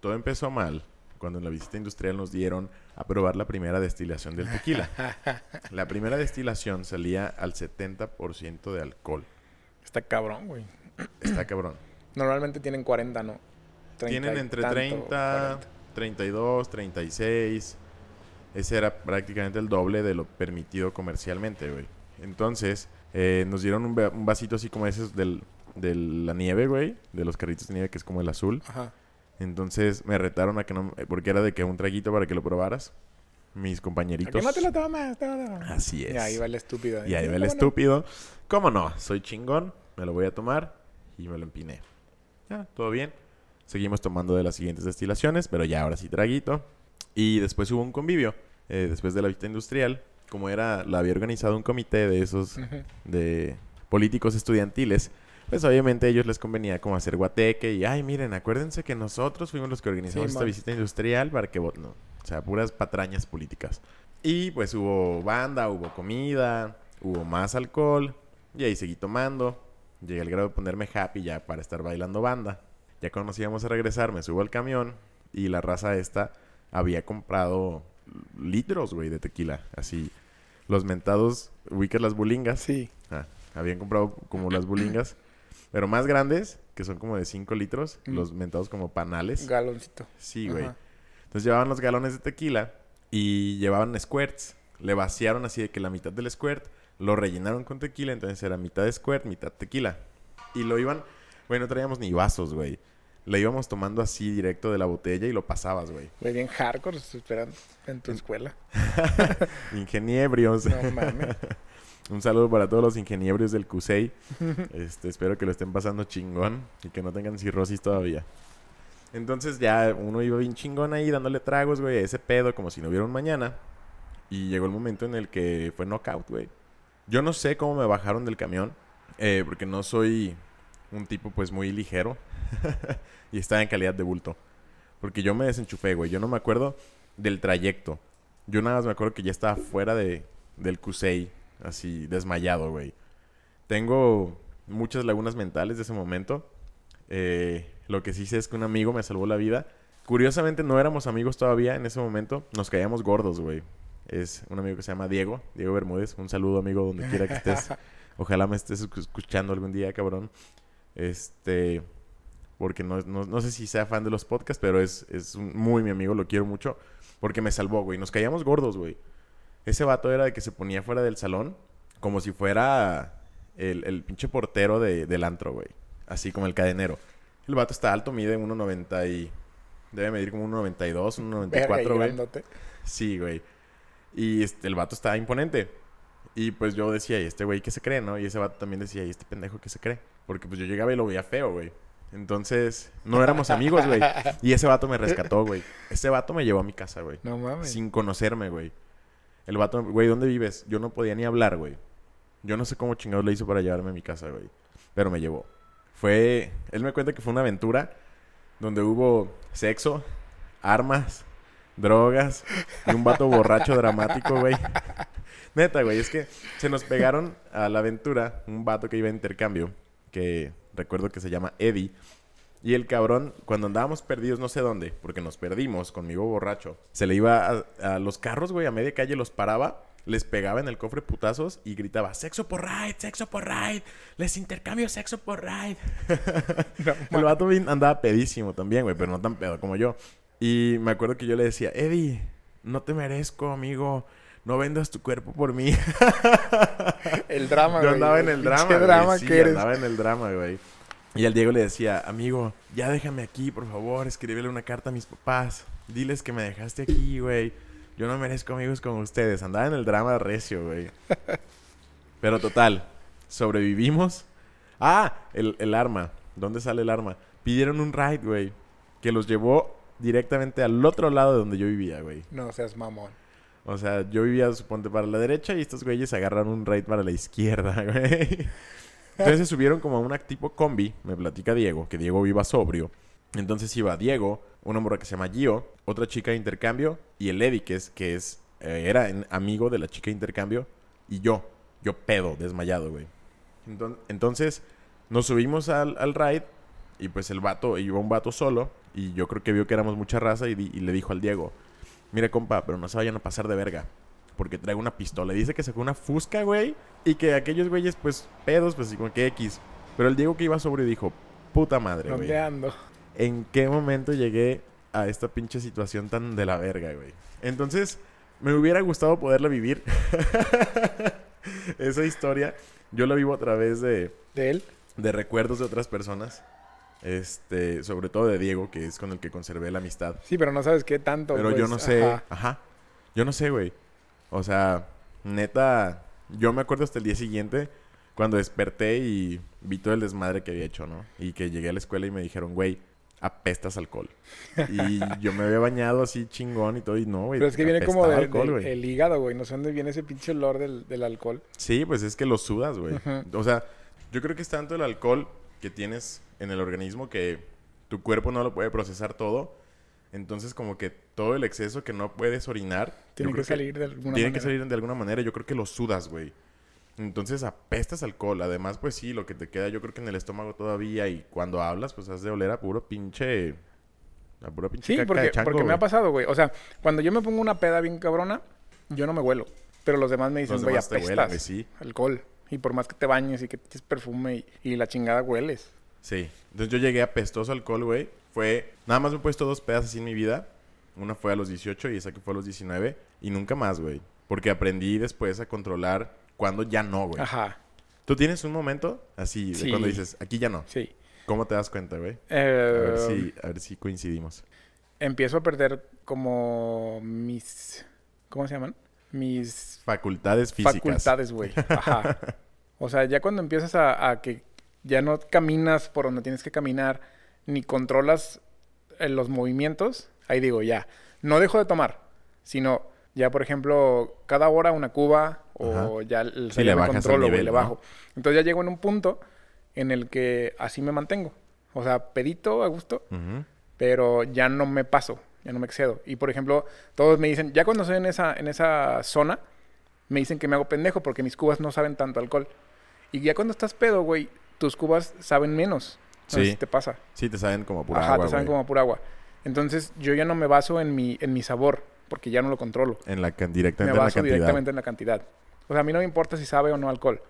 Todo empezó mal cuando en la visita industrial nos dieron a probar la primera destilación del tequila. La primera destilación salía al 70% de alcohol. Está cabrón, güey. Está cabrón. Normalmente tienen 40, ¿no? 30 Tienen entre tanto, 30, 40. 32, 36. Ese era prácticamente el doble de lo permitido comercialmente, güey. Entonces, eh, nos dieron un, un vasito así como esos del, de la nieve, güey. De los carritos de nieve, que es como el azul. Ajá. Entonces, me retaron a que no... eh, Porque era de que un traguito para que lo probaras. Mis ¿A compañeritos... qué no te lo tomas? Te lo tomas. Así es. Y ahí va el estúpido. Y ahí va el ¿Cómo no? estúpido. ¿Cómo no? Soy chingón, me lo voy a tomar y me lo empiné. Ya, todo bien. Seguimos tomando de las siguientes destilaciones, pero ya ahora sí traguito. Y después hubo un convivio, eh, después de la visita industrial. Como era, la había organizado un comité de esos, de políticos estudiantiles. Pues obviamente a ellos les convenía como hacer guateque y, ay, miren, acuérdense que nosotros fuimos los que organizamos Sí, esta man. visita industrial para que, vo- no, o sea, puras patrañas políticas. Y pues hubo banda, hubo comida, hubo más alcohol y ahí seguí tomando. Llegué al grado de ponerme happy ya para estar bailando banda. Ya cuando nos íbamos a regresar me subo al camión y la raza esta había comprado litros, güey, de tequila. Así, los mentados, ubicas las bulingas. Sí. Ah, habían comprado como las bulingas, pero más grandes, que son como de 5 litros, Mm. los mentados como panales. Galoncito. Sí, güey. Ajá. Entonces llevaban los galones de tequila y llevaban squirts. Le vaciaron así de que la mitad del squirt lo rellenaron con tequila, entonces era mitad de squirt, mitad tequila. Y lo iban, güey, no traíamos ni vasos, güey. Le íbamos tomando así directo de la botella y lo pasabas, güey. Güey, bien hardcore esperando en tu escuela. Ingeniebrios. No mames. Un saludo para todos los ingeniebrios del CUSEI. Este, espero que lo estén pasando chingón y que no tengan cirrosis todavía. Entonces ya uno iba bien chingón ahí dándole tragos, güey, a ese pedo como si no hubiera un mañana. Y llegó el momento en el que fue knockout, güey. Yo no sé cómo me bajaron del camión, eh, porque no soy un tipo pues muy ligero y estaba en calidad de bulto. Porque yo me desenchufé, güey. Yo no me acuerdo del trayecto. Yo nada más me acuerdo que ya estaba fuera de, del CUSEI, así desmayado, güey. Tengo muchas lagunas mentales de ese momento. Eh, lo que sí sé es que un amigo me salvó la vida. Curiosamente no éramos amigos todavía en ese momento. Nos caíamos gordos, güey. Es un amigo que se llama Diego, Diego Bermúdez. Un saludo, amigo, donde quiera que estés. Ojalá me estés escu- escuchando algún día, cabrón. Este, porque no, no, no sé si sea fan de los podcasts, pero es, es un- muy mi amigo, lo quiero mucho. Porque me salvó, güey. Nos caíamos gordos, güey. Ese vato era de que se ponía fuera del salón como si fuera el, el pinche portero de, del antro, güey. Así como el cadenero. El vato está alto, mide 1.90 y... Debe medir como 1.92, Verga, y 1.94, güey. Sí, güey. Y este, el vato está imponente. Y pues yo decía, ¿y este güey qué se cree, no? Y ese vato también decía, ¿y este pendejo qué se cree? Porque pues yo llegaba y lo veía feo, güey. Entonces, no éramos amigos, güey. Y ese vato me rescató, güey. Ese vato me llevó a mi casa, güey. No mames. Sin conocerme, güey. El vato, güey, ¿dónde vives? Yo no podía ni hablar, güey. Yo no sé cómo chingados le hizo para llevarme a mi casa, güey. Pero me llevó. Fue. Él me cuenta que fue una aventura donde hubo sexo, armas, drogas y un vato borracho dramático, güey. Neta, güey, es que se nos pegaron a la aventura un vato que iba a intercambio, que recuerdo que se llama Eddie. Y el cabrón, cuando andábamos perdidos no sé dónde, porque nos perdimos conmigo borracho, se le iba a, a los carros, güey, a media calle los paraba, les pegaba en el cofre putazos y gritaba, sexo por ride, sexo por ride, les intercambio sexo por ride. el vato andaba pedísimo también, güey, pero no tan pedo como yo. Y me acuerdo que yo le decía, Eddie, no te merezco, amigo. No vendas tu cuerpo por mí. el drama, Yo güey. andaba en el drama. güey. drama Sí, que eres. andaba en el drama, güey. Y al Diego le decía, amigo, ya déjame aquí, por favor. Escríbele una carta a mis papás. Diles que me dejaste aquí, güey. Yo no merezco amigos como ustedes. Andaba en el drama recio, güey. Pero total, sobrevivimos. Ah, el, el arma. ¿Dónde sale el arma? Pidieron un ride, güey. Que los llevó directamente al otro lado de donde yo vivía, güey. No seas mamón. O sea, yo vivía, suponte, para la derecha y estos güeyes agarraron un ride para la izquierda, güey. Entonces se subieron como a una tipo combi, me platica Diego, que Diego iba sobrio. Entonces iba Diego, una morra que se llama Gio, otra chica de intercambio y el Eddie, que es, eh, era amigo de la chica de intercambio, y yo, yo pedo, desmayado, güey. Enton- Entonces nos subimos al, al ride y pues el vato, iba un vato solo y yo creo que vio que éramos mucha raza y, y le dijo al Diego, mire compa, pero no se vayan a pasar de verga. Porque traigo una pistola. Dice que sacó una fusca, güey. Y que aquellos güeyes, pues, pedos, pues, como que X. Pero el Diego que iba sobre dijo, puta madre, güey. ¿Dónde ando? ¿En qué momento llegué a esta pinche situación tan de la verga, güey? Entonces, me hubiera gustado poderla vivir. Esa historia, yo la vivo a través de, ¿De él? de recuerdos de otras personas. Este, sobre todo de Diego, que es con el que conservé la amistad. Sí, pero no sabes qué tanto. Pero yo pues, no sé. ajá. Ajá. Yo no sé, güey. O sea, neta. Yo me acuerdo hasta el día siguiente cuando desperté y vi todo el desmadre que había hecho, ¿no? Y que llegué a la escuela y me dijeron, güey, apestas alcohol. y yo me había bañado así chingón y todo, y no, güey. Pero es que viene como de, del- el hígado, güey. No sé dónde viene ese pinche olor del, del alcohol. Sí, pues es que lo sudas, güey. O sea, yo creo que es tanto el alcohol que tienes en el organismo que tu cuerpo no lo puede procesar todo. Entonces, como que todo el exceso que no puedes orinar. Tiene que salir de alguna Tiene manera. que salir de alguna manera. Yo creo que lo sudas, güey. Entonces apestas alcohol. Además, pues sí, lo que te queda yo creo que en el estómago todavía. Y cuando hablas, pues has de oler a puro pinche... A puro pinche Sí, caca porque, de chango, porque me ha pasado, güey. O sea, cuando yo me pongo una peda bien cabrona, yo no me huelo. Pero los demás me dicen, Los güey, apestas. huelen, güey, sí. Alcohol. Y por más que te bañes y que te eches perfume y, y la chingada hueles. Sí. Entonces yo llegué apestoso alcohol, güey. Fue... Nada más me he puesto dos pedas así en mi vida. Una fue a los 18 y esa que fue a los 19. Y nunca más, güey. Porque aprendí después a controlar cuando ya no, güey. Ajá, ¿Tú tienes un momento así de cuando dices, aquí ya no? sí. ¿Cómo te das cuenta, güey? A Eh, ver si, a ver si coincidimos. Empiezo a perder como mis... ¿Cómo se llaman? Mis Facultades físicas. facultades, güey. Ajá. O sea, ya cuando empiezas a, a que ya no caminas por donde tienes que caminar, ni controlas eh, los movimientos, ahí digo, ya, no dejo de tomar, sino ya, por ejemplo, cada hora una cuba o Ajá. ya, el, Sí, le me controlo, nivel, le ¿no? bajo. Entonces ya llego en un punto en el que así me mantengo. O sea, pedito a gusto, Ujú. pero ya no me paso, ya no me excedo. Y por ejemplo, todos me dicen, ya cuando estoy en esa, en esa zona, me dicen que me hago pendejo porque mis cubas no saben tanto alcohol. Y ya cuando estás pedo, güey, tus cubas saben menos. No sé Sí. si te pasa. Sí, te saben como pura Ajá, agua, te saben como pura agua. Entonces yo ya no me baso en mi, en mi sabor, porque ya no lo controlo. En la can- Me directamente en la baso cantidad. directamente en la cantidad. O sea, a mí no me importa si sabe o no alcohol.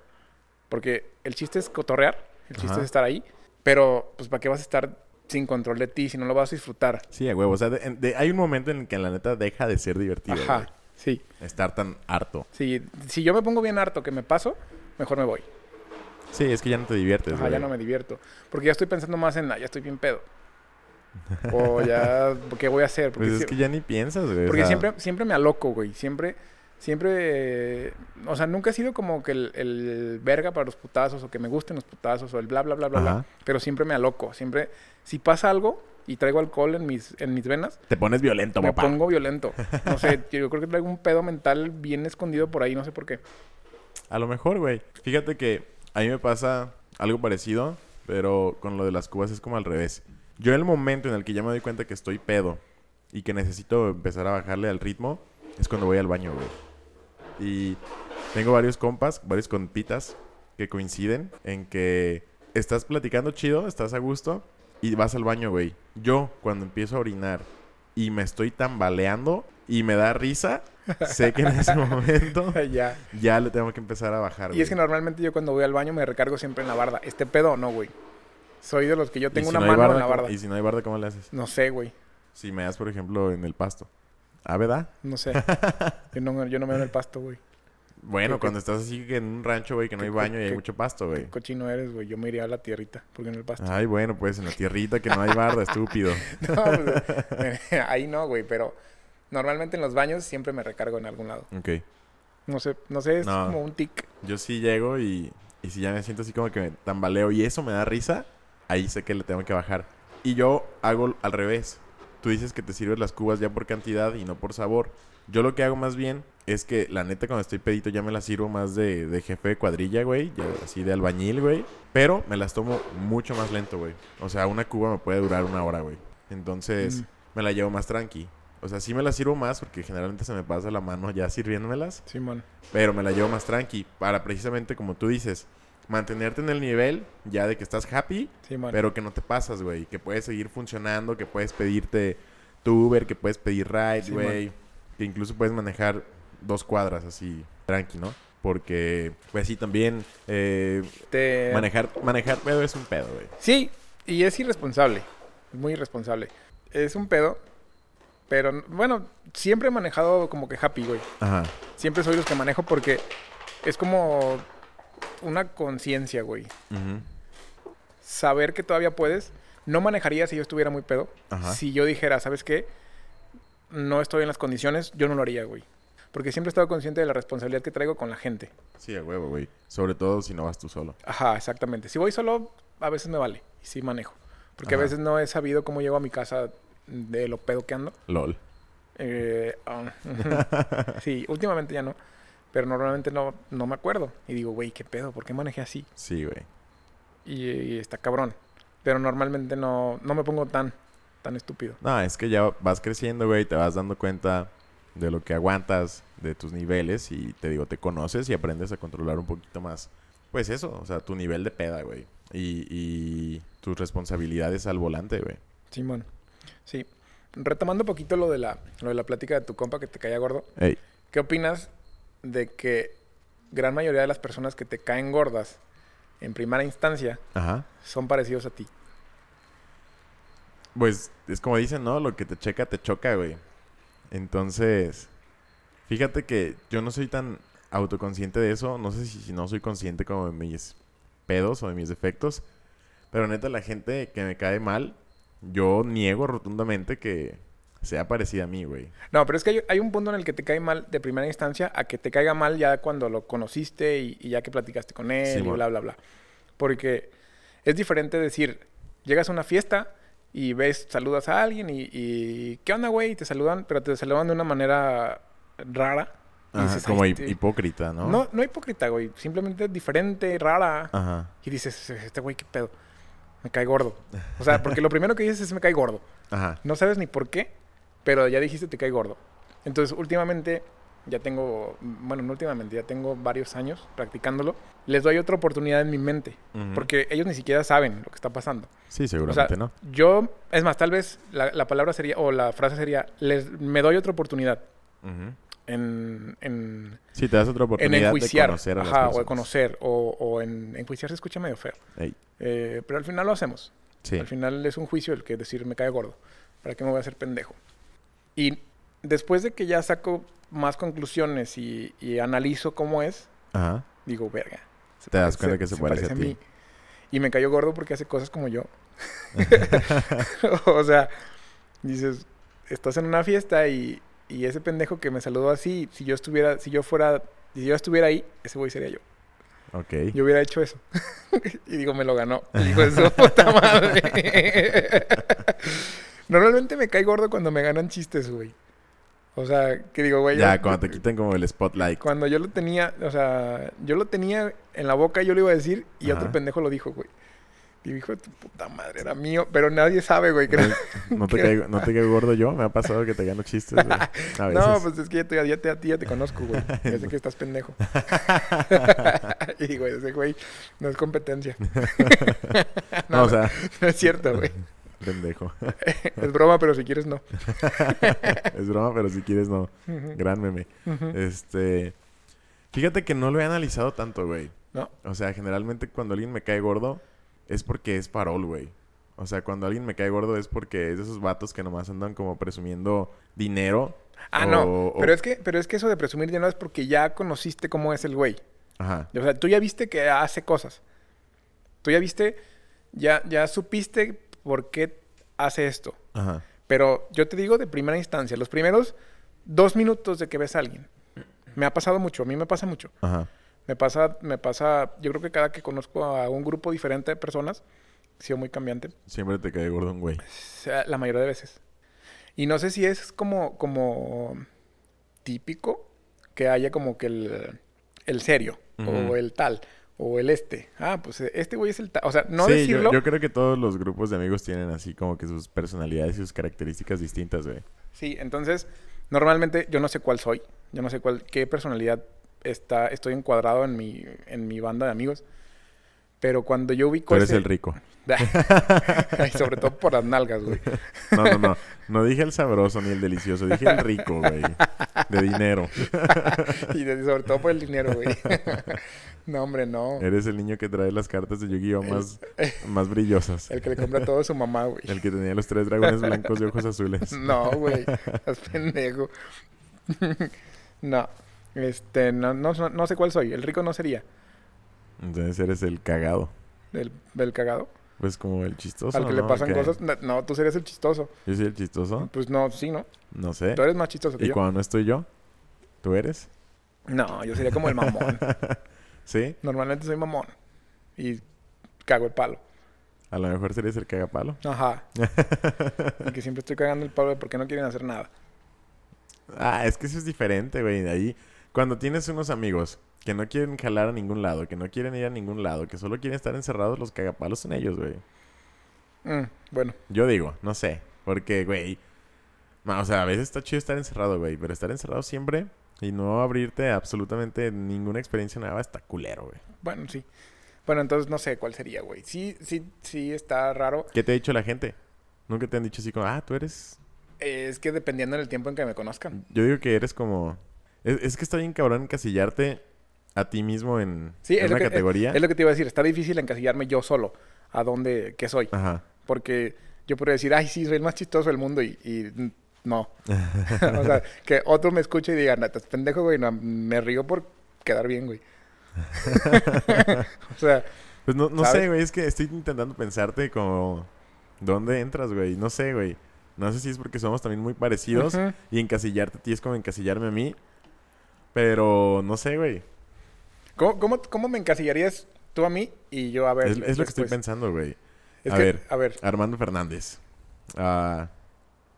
Porque el chiste es cotorrear, el chiste es estar ahí. Pero, pues, ¿para qué vas a estar sin control de ti si no lo vas a disfrutar? Sí, a huevo. O sea, de- de- hay un momento en el que la neta deja de ser divertido, Ajá, güey. sí. Estar tan harto. Sí, si yo me pongo bien harto que me paso, mejor me voy. Sí, es que ya no te diviertes, Ajá, güey. ya no me divierto. Porque ya estoy pensando más en, ah, ya estoy bien pedo. O ya, ¿qué voy a hacer? Porque, Pues es que ya ni piensas, güey. o porque sea, siempre, siempre me aloco, güey. Siempre Siempre, eh, o sea, nunca he sido como que el, el verga para los putazos o que me gusten los putazos o el bla, bla, bla, bla, bla. Pero siempre me aloco. Siempre, si pasa algo y traigo alcohol en mis, en mis venas, Te pones violento, me papá. pongo violento. No sé, yo creo que traigo un pedo mental bien escondido por ahí, no sé por qué. A lo mejor, güey. Fíjate que a mí me pasa algo parecido, pero con lo de las cubas es como al revés. Yo en el momento en el que ya me doy cuenta que estoy pedo y que necesito empezar a bajarle al ritmo, es cuando voy al baño, güey. Y tengo varios compas, varios compitas que coinciden en que estás platicando chido, estás a gusto y vas al baño, güey. Yo, cuando empiezo a orinar y me estoy tambaleando y me da risa, sé que en ese momento ya. ya le tengo que empezar a bajar. Y es que normalmente yo cuando voy al baño me recargo siempre en la barda. Este pedo no, güey. Soy de los que yo tengo si una no mano barda, en la ¿cómo- barda. Y si no hay barda, ¿cómo le haces? No sé, güey. Si me das, por ejemplo, en el pasto. ¿Ah, verdad? No sé. yo, no, yo no me veo en el pasto, güey. Bueno, ¿Qué- cuando estás así que en un rancho, güey, que no hay baño y hay mucho pasto, güey. Qué cochino eres, güey. Yo me iría a la tierrita, porque en el pasto. Ay, bueno, pues en la tierrita que no hay barda, estúpido. No, pues, ahí no, güey. Pero normalmente en los baños siempre me recargo en algún lado. Ok. No sé, no sé, es No. como un tic. Yo sí llego y, y si ya me siento así como que me tambaleo y eso me da risa, ahí sé que le tengo que bajar. Y yo hago al revés. Tú dices que te sirves las cubas ya por cantidad y no por sabor. Yo lo que hago más bien es que la neta cuando estoy pedito ya me las sirvo más de, de jefe de cuadrilla, güey. Ya así de albañil, güey. Pero me las tomo mucho más lento, güey. O sea, una cuba me puede durar una hora, güey. Entonces Mm. me la llevo más tranqui. O sea, sí me las sirvo más porque generalmente se me pasa la mano ya sirviéndomelas. Simón. Pero me la llevo más tranqui para precisamente como tú dices, mantenerte en el nivel ya de que estás happy, pero que no te pasas, güey. Que puedes seguir funcionando, que puedes pedirte tu Uber, que puedes pedir ride, Sí, güey. que incluso puedes manejar dos cuadras así, tranqui, ¿no? Porque, pues sí, también eh, Te- manejar, manejar pedo es un pedo, güey. Sí, y es irresponsable. Muy irresponsable. Es un pedo. Pero, bueno, siempre he manejado como que happy, güey. Ajá. Siempre soy los que manejo porque es como una conciencia, güey. Saber que todavía puedes. No manejaría si yo estuviera muy pedo. Ajá. Si yo dijera, ¿sabes qué? No estoy en las condiciones, yo no lo haría, güey. Porque siempre he estado consciente de la responsabilidad que traigo con la gente. Sí, a huevo, güey. Sobre todo si no vas tú solo. Ajá, exactamente. Si voy solo, a veces me vale. Y sí manejo. Porque Ajá. a veces no he sabido cómo llego a mi casa de lo pedo que ando. LOL. Eh, ah, sí, últimamente ya no. Pero normalmente no, no me acuerdo. Y digo, güey, ¿qué pedo? ¿Por qué manejé así? Sí, güey. Y, y está cabrón. Pero normalmente no, no me pongo tan, tan estúpido. No, es que ya vas creciendo, güey, te vas dando cuenta de lo que aguantas, de tus niveles y te digo, te conoces y aprendes a controlar un poquito más. Pues eso, o sea, tu nivel de peda, güey. Y, y tus responsabilidades al volante, güey. Simón. Sí. Retomando un poquito lo de la, lo de la plática de tu compa que te caía gordo. Ey, ¿Qué opinas de que gran mayoría de las personas que te caen gordas en primera instancia ajá. son parecidos a ti? Pues es como dicen, ¿no? Lo que te checa, te choca, güey. Entonces, fíjate que yo no soy tan autoconsciente de eso. No sé si, si no soy consciente como de mis pedos o de mis defectos. Pero neta, la gente que me cae mal, yo niego rotundamente que sea parecida a mí, güey. No, pero es que hay, hay un punto en el que te cae mal de primera instancia a que te caiga mal ya cuando lo conociste y, y ya que platicaste con él y bla, bla, bla. Porque es diferente decir, llegas a una fiesta y ves, saludas a alguien y, y ¿qué onda, güey? Y te saludan, pero te saludan de una manera rara. Ajá, dices, como "Ay, hip- este- hipócrita, ¿no? No, no hipócrita, güey. Simplemente diferente, rara. Ajá, Y dices, este güey, qué pedo. Me cae gordo. O sea, porque lo primero que dices es me cae gordo. ajá. No sabes ni por qué, pero ya dijiste te cae gordo. Entonces, últimamente, ya tengo, bueno, no últimamente, ya tengo varios años practicándolo. Les doy otra oportunidad en mi mente, porque ellos ni siquiera saben lo que está pasando. Sí, O sea, seguramente no. yo, es más, tal vez la, la palabra sería, o la frase sería, les, me doy otra oportunidad en, en, Sí, te das otra en oportunidad de enjuiciar. conocer a las Ajá, o de conocer, o, o en enjuiciar se escucha medio feo. Eh, pero al final lo hacemos. sí. Al final es un juicio el que decir me cae gordo. ¿Para qué me voy a hacer pendejo? Y después de que ya saco más conclusiones y, y analizo cómo es, Ajá. digo, verga. se Te das cuenta que se parece a ti. mí. Y me cayó gordo porque hace cosas como yo. o sea, dices, estás en una fiesta y, y ese pendejo que me saludó así, si yo estuviera, si yo fuera, si yo estuviera ahí, ese güey sería yo. Ok. Yo hubiera hecho eso. y digo, me lo ganó. Y digo, eso, puta madre. Normalmente me cae gordo cuando me ganan chistes, güey. O sea, que digo, güey. Ya, yo- cuando te quiten como el spotlight. Cuando yo lo tenía, o sea, yo lo tenía en la boca, yo lo iba a decir, y Ajá. otro pendejo lo dijo, güey. Y dijo, tu puta madre, era mío. Pero nadie sabe, güey. No, no te caigo, no te caigo gordo yo. Me ha pasado que te gano chistes, güey. A veces. No, pues es que ya te, ya te- a ti ya te conozco, güey. Ya sé que estás pendejo. y, güey, ese güey no es competencia. No, o sea, No es cierto, güey. Pendejo. Es broma, pero si quieres, no. es broma, pero si quieres, no. Gran meme. Este. Fíjate que no lo he analizado tanto, güey. No. O sea, generalmente cuando alguien me cae gordo es porque es parol, güey. O sea, cuando alguien me cae gordo es porque es de esos vatos que nomás andan como presumiendo dinero. Ah, o- no. o- Pero es, que, pero es que eso de presumir dinero es porque ya conociste cómo es el güey. Ajá. O sea, tú ya viste que hace cosas. Tú ya viste, ya, ya supiste por qué hace esto. Ajá. Pero yo te digo de primera instancia, los primeros dos minutos de que ves a alguien. Me ha pasado mucho, a mí me pasa mucho. Ajá. Me pasa, me pasa, yo creo que cada que conozco a un grupo diferente de personas, ha sido muy cambiante. Siempre te cae gordo un güey. La mayoría de veces. Y no sé si es como, como típico que haya como que el, el serio, o el tal, o el este. Ah, pues este güey es el tal. O sea, no sí, yo- decirlo. Yo, creo que todos los grupos de amigos tienen así como que sus personalidades y sus características distintas, güey. Sí, entonces, normalmente yo no sé cuál soy. Yo no sé cuál, qué personalidad está, estoy encuadrado en mi, en mi banda de amigos. Pero cuando yo ubico Tú eres ese- el rico. Ay, sobre todo por las nalgas, güey. No, no, no. No dije el sabroso ni el delicioso. Dije el rico, güey. De dinero. y sobre todo por el dinero, güey. No, hombre, no. Eres el niño que trae las cartas de Yu-Gi-Oh! más, más brillosas. El que le compra todo a su mamá, güey. El que tenía los tres dragones blancos de ojos azules. No, güey. Estás pendejo. no. Este, no, no, no sé cuál soy. El rico no sería. Entonces eres el cagado. El, el cagado. Pues como el chistoso. Al que le pasan cosas. No, tú serías el chistoso. Yo soy el chistoso. Pues no, sí, ¿no? No sé. Tú eres más chistoso que ¿Y yo. cuando no estoy yo? ¿Tú eres? No, yo sería como el mamón. ¿Sí? Normalmente soy mamón. Y cago el palo. A lo mejor serías el cagapalo. Ajá. y que siempre estoy cagando el palo de por qué no quieren hacer nada. Ah, es que eso es diferente, güey. De ahí, cuando tienes unos amigos que no quieren jalar a ningún lado, que no quieren ir a ningún lado, que solo quieren estar encerrados, los cagapalos son ellos, güey. Mm, bueno, Yo digo, no sé. Porque, güey. O sea, a veces está chido estar encerrado, güey. Pero estar encerrado siempre y no abrirte absolutamente ninguna experiencia nueva está culero, güey. bueno, sí. Bueno, entonces no sé cuál sería, güey. Sí, sí, sí está raro. ¿Qué te ha dicho la gente? Nunca te han dicho así como, ah, tú eres. Es que dependiendo del tiempo en que me conozcan. Yo digo que eres como. Es, es que está bien cabrón encasillarte a ti mismo en, Sí, en es una que, categoría. es, es lo que te iba a decir. Está difícil encasillarme yo solo a dónde, qué soy. Ajá. Porque yo podría decir, ay, sí, soy el más chistoso del mundo y, no. o sea, que otro me escuche y diga, "Neta, estás pendejo, güey, no, me río por quedar bien, güey. o sea, Pues no, no sé, güey. Es que estoy intentando pensarte como... ¿Dónde entras, güey? No sé, güey. No sé si es porque somos también muy parecidos. Y encasillarte a ti es como encasillarme a mí. Pero no sé, güey. ¿Cómo, cómo, cómo me encasillarías tú a mí y yo a ver? Es, es lo que estoy pensando, güey. Es A que, ver. a ver, Armando Fernández. Ah,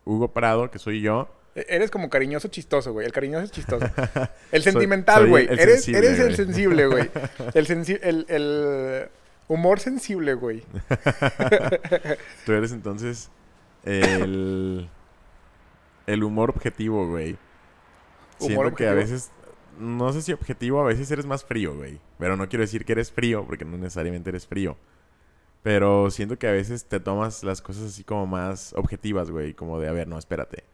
Hugo Prado, que soy yo. e- eres como cariñoso chistoso, güey. El cariñoso es chistoso. El sentimental, güey. Eres, sensible, eres el sensible, güey. El, sensi- el, el humor sensible, güey. Tú eres entonces el... El humor objetivo, güey. Siento que a objetivo. veces... No sé si objetivo, a veces eres más frío, güey. Pero no quiero decir que eres frío, porque no necesariamente eres frío. Pero siento que a veces te tomas las cosas así como más objetivas, güey. Como de, a ver, no, espérate.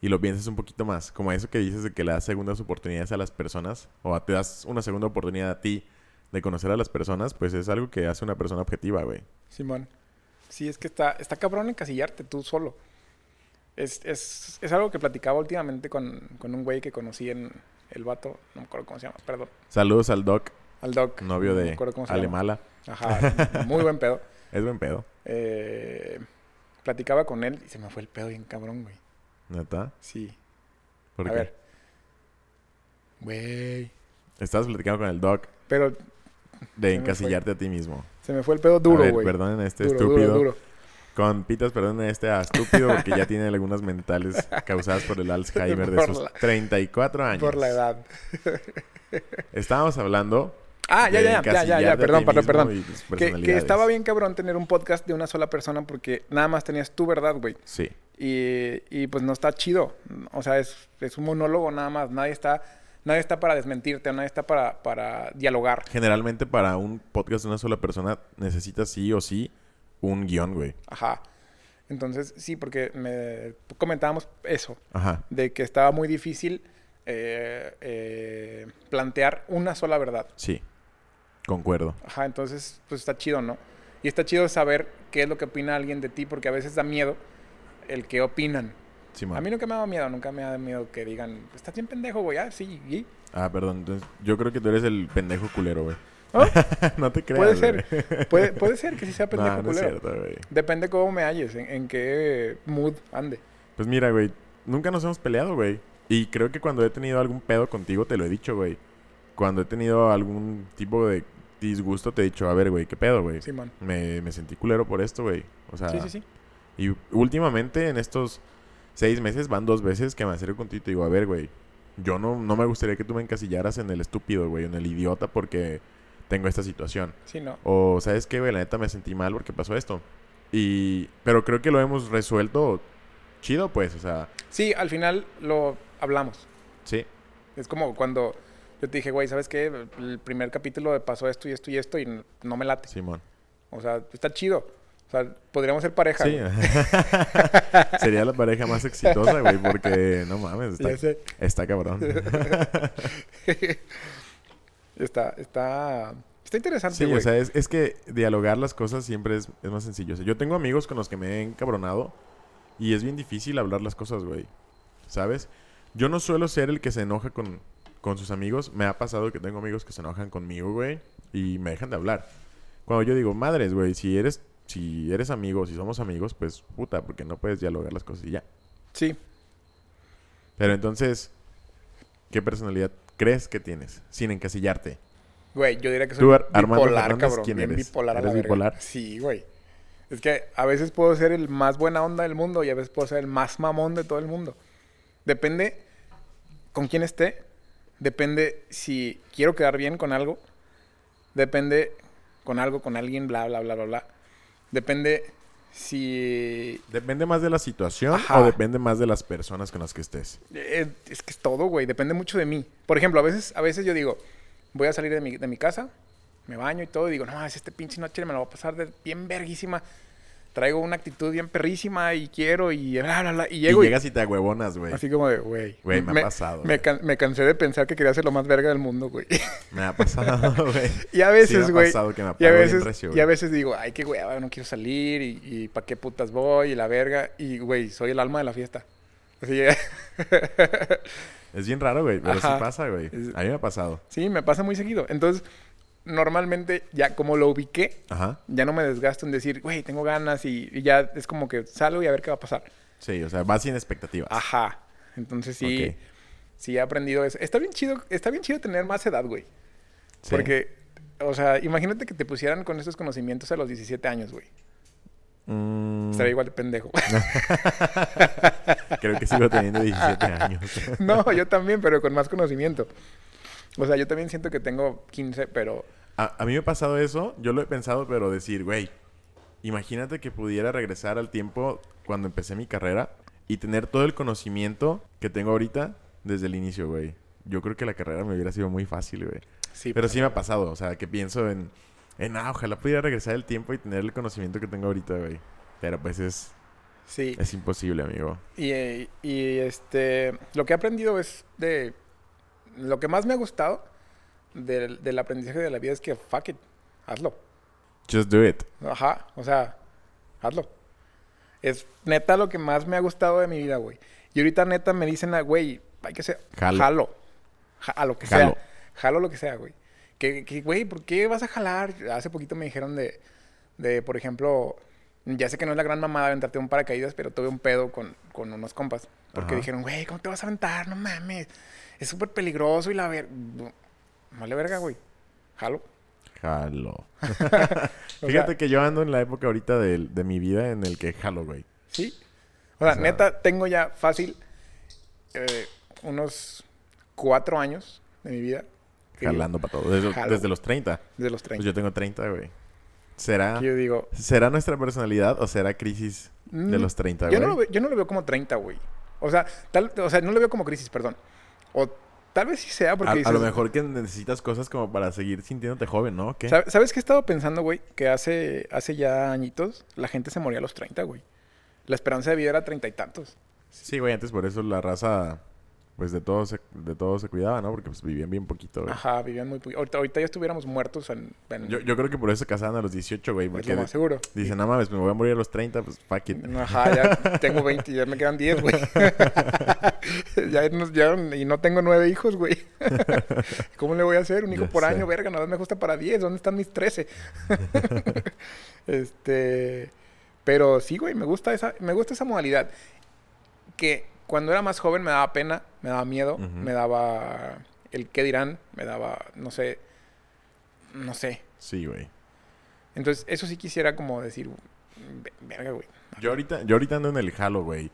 Y lo piensas un poquito más. Como eso que dices de que le das segundas oportunidades a las personas. O a- te das una segunda oportunidad a ti de conocer a las personas. Pues es algo que hace una persona objetiva, güey. Simón. Sí, es que está, está cabrón encasillarte tú solo. Es, es, es algo que platicaba últimamente con, con un güey que conocí en el vato, no me acuerdo cómo se llama, perdón, Saludos al Doc, al Doc. novio no de acuerdo cómo se llama. Alemala. Ajá, muy buen pedo. Es buen pedo, Eh, platicaba con él y se me fue el pedo bien cabrón, güey. neta. Sí. ¿Por a qué? ver. Güey. Estabas platicando con el doc Pero de encasillarte a ti mismo. se me fue el pedo duro, güey. perdonen este Duro, estúpido. duro, duro. Con pitas, perdonen a este estúpido porque ya tiene algunas mentales causadas por el Alzheimer de sus la- 34 años. Por la edad. Estábamos hablando. Ah, ya, ya, ya, ya, ya, perdón, perdón, perdón. Que, estaba bien cabrón tener un podcast de una sola persona porque nada más tenías tu verdad, güey. Sí. Y, y pues no está chido. O sea, es, es un monólogo nada más. Nadie está, nadie está para desmentirte, nadie está para, para dialogar. Generalmente para un podcast de una sola persona necesitas sí o sí un guion, güey. Ajá. Entonces, sí, porque me comentábamos eso, Ajá. de que estaba muy difícil eh, eh, plantear una sola verdad. Sí. Concuerdo. Ajá, entonces, pues está chido, ¿no? Y está chido saber qué es lo que opina alguien de ti, porque a veces da miedo el que opinan. A mí nunca me ha dado miedo, nunca me ha dado miedo que digan, estás bien pendejo, güey, ah, sí, y... Ah, perdón. Entonces, yo creo que tú eres el pendejo culero, güey. ¿Oh? no te creas. Puede ser, puede, puede ser que sí sea pendejo No, no es culero. cierto, güey. Depende cómo me halles, en, en qué mood ande. Pues mira, güey, nunca nos hemos peleado, güey. Y creo que cuando he tenido algún pedo contigo, te lo he dicho, güey. Cuando he tenido algún tipo de disgusto, te he dicho, a ver, güey, ¿qué pedo, güey? Simón. Me, me sentí culero por esto, güey. O sea, Sí, sí, sí. y últimamente, en estos seis meses, van dos veces que me acerco contigo y te digo, a ver, güey, yo no, no me gustaría que tú me encasillaras en el estúpido, güey, en el idiota porque tengo esta situación. Sí, no. O, ¿sabes qué, güey? La neta me sentí mal porque pasó esto. Y... Pero creo que lo hemos resuelto chido, pues, o sea, Sí, al final lo hablamos. sí. Es como cuando yo te dije, güey, ¿sabes qué? El primer capítulo pasó esto y esto y esto y no me late. Simón. O sea, está chido. O sea, podríamos ser pareja. Sí. Sería la pareja más exitosa, güey, porque no mames, está, está cabrón. Está, está, está interesante, Sí, güey. o sea, es, es que dialogar las cosas siempre es, es más sencillo. O sea, yo tengo amigos con los que me he encabronado y es bien difícil hablar las cosas, güey. ¿Sabes? Yo no suelo ser el que se enoja con, con sus amigos. Me ha pasado que tengo amigos que se enojan conmigo, güey, y me dejan de hablar. Cuando yo digo, madres, güey, si eres, si eres amigo, si somos amigos, pues puta, porque no puedes dialogar las cosas y ya. Sí. Pero entonces, ¿qué personalidad crees que tienes? Sin encasillarte. Güey, yo diría que soy Tú, Ar- Armando bipolar, Fernández, cabrón. ¿quién bien eres? bipolar a la ¿Eres verga. bipolar? Sí, güey. Es que a veces puedo ser el más buena onda del mundo y a veces puedo ser el más mamón de todo el mundo. Depende con quién esté. Depende si quiero quedar bien con algo. Depende con algo, con alguien, bla, bla, bla, bla, bla. Depende si... ¿Depende más de la situación Ajá. o depende más de las personas con las que estés? Eh, es que es todo, güey. Depende mucho de mí. Por ejemplo, a veces, a veces yo digo, voy a salir de mi, de mi casa, me baño y todo, y digo, no, es este pinche noche me lo voy a pasar de bien verguísima. Traigo una actitud bien perrísima y quiero y bla, bla, bla. Y llego y y, llegas y te agüevonas, güey. así como de, güey. Güey, me ha pasado, Me, can- me cansé de pensar que quería ser lo más verga del mundo, güey. Me ha pasado, güey. y a Sí veces, ha güey. pasado que me y, a veces, recio, y a veces digo, ay, qué güey, no quiero salir y, y para qué putas voy y la verga. Y, güey, soy el alma de la fiesta. Así, Es bien raro, güey, pero Ajá. sí pasa, güey. A mí me ha pasado. Sí, me pasa muy seguido. Entonces, normalmente, ya como lo ubiqué, Ajá. ya no me desgasto en decir, güey, tengo ganas y, y ya es como que salgo y a ver qué va a pasar. Sí, o sea, vas sin expectativas. Ajá. Entonces sí, sí he aprendido eso. Está bien chido, está bien chido tener más edad, güey. Sí. Porque, o sea, imagínate que te pusieran con estos conocimientos a los 17 años, güey. Mm, Estaría igual de pendejo. creo que sigo teniendo 17 años. no, yo también, pero con más conocimiento. O sea, yo también siento que tengo 15, pero... A, a mí me ha pasado eso, yo lo he pensado, pero decir, güey, imagínate que pudiera regresar al tiempo cuando empecé mi carrera y tener todo el conocimiento que tengo ahorita desde el inicio, güey. Yo creo que la carrera me hubiera sido muy fácil, güey. Sí, Pero sí me ha pasado, o sea, que pienso en, en ah, ojalá pudiera regresar el tiempo y tener el conocimiento que tengo ahorita, güey. Pero pues es, Sí. es imposible, amigo. Y, eh, y, este, lo que he aprendido es de... Lo que más me ha gustado del, del aprendizaje de la vida es que, fuck it, hazlo. Just do it. Ajá, o sea, hazlo. Es neta lo que más me ha gustado de mi vida, güey. Y ahorita neta me dicen, ah, güey, hay que ser... Jalo. Jalo. Ja- a lo que Jalo. sea. Jalo lo que sea, güey. Que, que, güey, ¿por qué vas a jalar? Hace poquito me dijeron de, de por ejemplo, Ya sé que no es la gran mamada aventarte un paracaídas, pero tuve un pedo con, con unos compas. Porque Ajá. dijeron, güey, ¿cómo te vas a aventar? No mames. Es súper peligroso y la ver... Vale verga, güey. Jalo. Jalo. Fíjate sea, que yo ando en la época ahorita de, de mi vida en el que jalo, güey. Sí. O sea, O sea- neta, tengo ya fácil eh, unos cuatro años de mi vida. Jalando para todo. Desde, desde los 30. De los Pues 30. yo tengo 30, güey. ¿Será, yo digo... ¿Será nuestra personalidad o será crisis de mm, los 30, Yo güey? no, lo veo, yo no lo veo como 30, güey. O sea, tal, o sea, no lo veo como crisis, perdón. O tal vez sí sea porque a, a lo mejor que necesitas cosas como para seguir sintiéndote joven, ¿no? ¿Qué? ¿Sabe- ¿Sabes qué he estado pensando, güey? Que hace, hace ya añitos la gente se moría a los 30, güey. La esperanza de vida era treinta y tantos. Sí, güey, antes por eso la raza, pues de todo se, de todo se cuidaba, ¿no? Porque pues vivían bien poquito, güey. Ajá, vivían muy... pu- Ahorita, ahorita ya estuviéramos muertos en... en- Yo, yo creo que por eso se casaban a los 18, güey. es Porque lo más seguro. dicen, no mames, me voy a morir a los 30, pues fuck it. Ajá, ya tengo 20 y ya me quedan 10, güey. ya, nos- ya- y no tengo nueve hijos, güey. ¿Cómo le voy a hacer? Un hijo Ya por sé. año, verga, nada más me gusta para 10. ¿Dónde están mis 13? este... Pero sí, güey, me gusta esa, me gusta esa modalidad. Que cuando era más joven me daba pena, me daba miedo, me daba el qué dirán, me daba, no sé, no sé. Sí, güey. Entonces, eso sí quisiera como decir, "Ve- verga, güey. Yo ahorita, yo ahorita ando en el jalo, güey.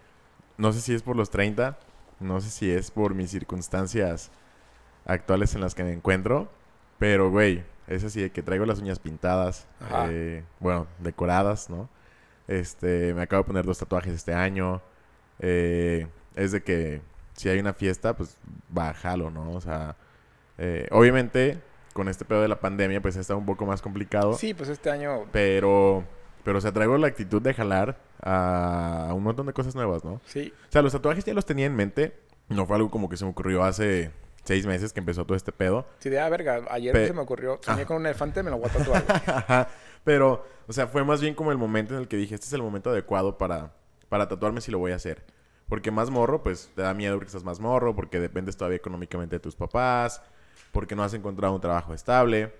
No sé si es por los 30, no sé si es por mis circunstancias actuales en las que me encuentro, pero, güey, es así de que traigo las uñas pintadas, eh, bueno, decoradas, ¿no? Este, me acabo de poner dos tatuajes este año. eh, es de que si hay una fiesta, pues va a jalo, ¿no? O sea, eh, obviamente con este pedo de la pandemia, pues está un poco más complicado. Sí, pues este año Pero, pero, o sea, traigo la actitud de jalar a un montón de cosas nuevas, ¿no? Sí, O sea, los tatuajes ya los tenía en mente. No fue algo como que se me ocurrió hace seis meses que empezó todo este pedo. sí, de, ah, verga, ayer Pe- se me ocurrió, soñé Ah. con un elefante, me lo voy a tatuar. pero, o sea, fue más bien como el momento en el que dije, este es el momento adecuado para, para tatuarme si lo voy a hacer. Porque más morro, pues te da miedo porque estás más morro, porque dependes todavía económicamente de tus papás, porque no has encontrado un trabajo estable.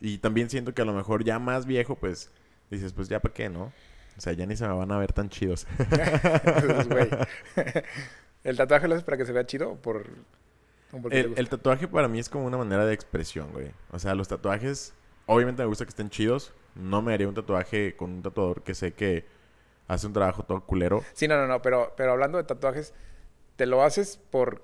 Y también siento que a lo mejor ya más viejo, pues dices, pues ya para qué, ¿no? O sea, ya ni se me van a ver tan chidos. ¿el tatuaje lo haces para que se vea chido o por...? El, el tatuaje para mí es como una manera de expresión, güey. O sea, los tatuajes, obviamente me gusta que estén chidos. No me haría un tatuaje con un tatuador que sé que hace un trabajo todo culero. Sí, no, no, no, pero, pero hablando de tatuajes, ¿te lo haces por